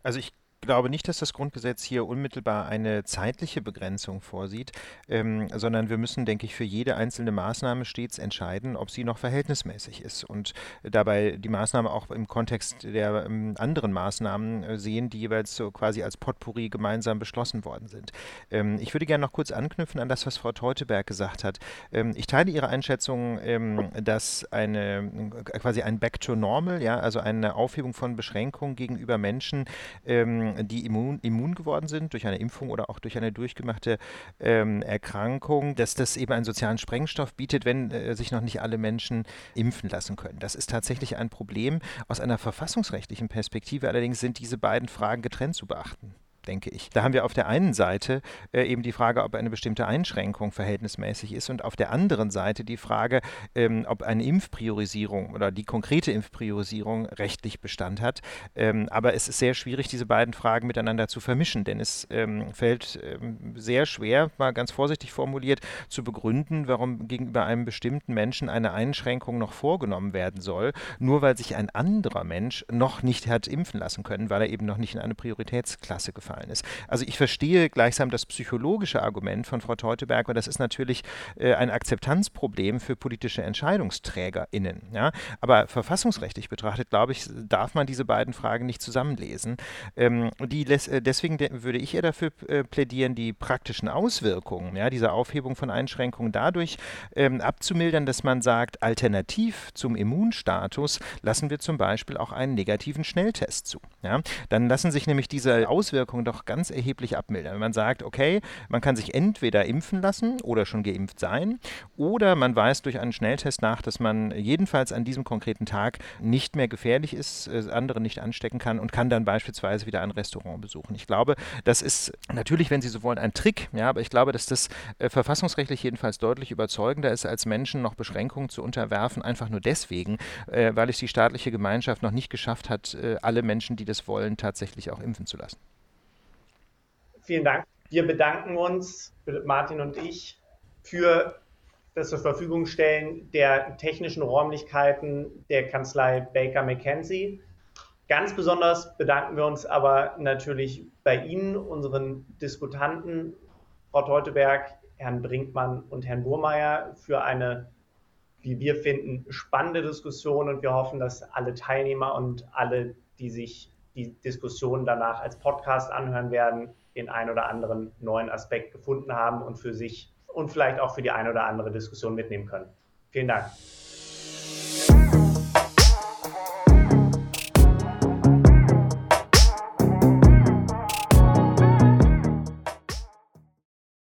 Also ich glaube nicht, dass das Grundgesetz hier unmittelbar eine zeitliche Begrenzung vorsieht, ähm, sondern wir müssen, denke ich, für jede einzelne Maßnahme stets entscheiden, ob sie noch verhältnismäßig ist und dabei die Maßnahme auch im Kontext der ähm, anderen Maßnahmen äh, sehen, die jeweils so quasi als Potpourri gemeinsam beschlossen worden sind. Ähm, ich würde gerne noch kurz anknüpfen an das, was Frau Teuteberg gesagt hat. Ähm, ich teile Ihre Einschätzung, ähm, dass eine äh, quasi ein Back to Normal, ja, also eine Aufhebung von Beschränkungen gegenüber Menschen, ähm, die immun, immun geworden sind durch eine Impfung oder auch durch eine durchgemachte ähm, Erkrankung, dass das eben einen sozialen Sprengstoff bietet, wenn äh, sich noch nicht alle Menschen impfen lassen können. Das ist tatsächlich ein Problem. Aus einer verfassungsrechtlichen Perspektive allerdings sind diese beiden Fragen getrennt zu beachten denke ich. Da haben wir auf der einen Seite äh, eben die Frage, ob eine bestimmte Einschränkung verhältnismäßig ist und auf der anderen Seite die Frage, ähm, ob eine Impfpriorisierung oder die konkrete Impfpriorisierung rechtlich Bestand hat. Ähm, aber es ist sehr schwierig, diese beiden Fragen miteinander zu vermischen, denn es ähm, fällt ähm, sehr schwer, mal ganz vorsichtig formuliert, zu begründen, warum gegenüber einem bestimmten Menschen eine Einschränkung noch vorgenommen werden soll, nur weil sich ein anderer Mensch noch nicht hat impfen lassen können, weil er eben noch nicht in eine Prioritätsklasse gefallen gefallen ist. Also ich verstehe gleichsam das psychologische Argument von Frau Teuteberg, weil das ist natürlich äh, ein Akzeptanzproblem für politische EntscheidungsträgerInnen. Ja? Aber verfassungsrechtlich betrachtet, glaube ich, darf man diese beiden Fragen nicht zusammenlesen. Ähm, die äh, deswegen würde ich eher dafür äh, plädieren, die praktischen Auswirkungen ja, dieser Aufhebung von Einschränkungen dadurch ähm, abzumildern, dass man sagt, alternativ zum Immunstatus lassen wir zum Beispiel auch einen negativen Schnelltest zu. Ja? Dann lassen sich nämlich diese Auswirkungen doch ganz erheblich abmildern. Wenn man sagt, okay, man kann sich entweder impfen lassen oder schon geimpft sein, oder man weiß durch einen Schnelltest nach, dass man jedenfalls an diesem konkreten Tag nicht mehr gefährlich ist, äh, andere nicht anstecken kann und kann dann beispielsweise wieder ein Restaurant besuchen. Ich glaube, das ist natürlich, wenn Sie so wollen, ein Trick, ja, aber ich glaube, dass das äh, verfassungsrechtlich jedenfalls deutlich überzeugender ist, als Menschen noch Beschränkungen zu unterwerfen, einfach nur deswegen, äh, weil es die staatliche Gemeinschaft noch nicht geschafft hat, äh, alle Menschen, die das wollen, tatsächlich auch impfen zu lassen. Vielen Dank. Wir bedanken uns, Martin und ich, für das zur Verfügung stellen der technischen Räumlichkeiten der Kanzlei Baker McKenzie. Ganz besonders bedanken wir uns aber natürlich bei Ihnen, unseren Diskutanten, Frau Teuteberg, Herrn Brinkmann und Herrn Burmeier, für eine, wie wir finden, spannende Diskussion und wir hoffen, dass alle Teilnehmer und alle, die sich die Diskussion danach als Podcast anhören werden, den ein oder anderen neuen Aspekt gefunden haben und für sich und vielleicht auch für die eine oder andere Diskussion mitnehmen können. Vielen Dank.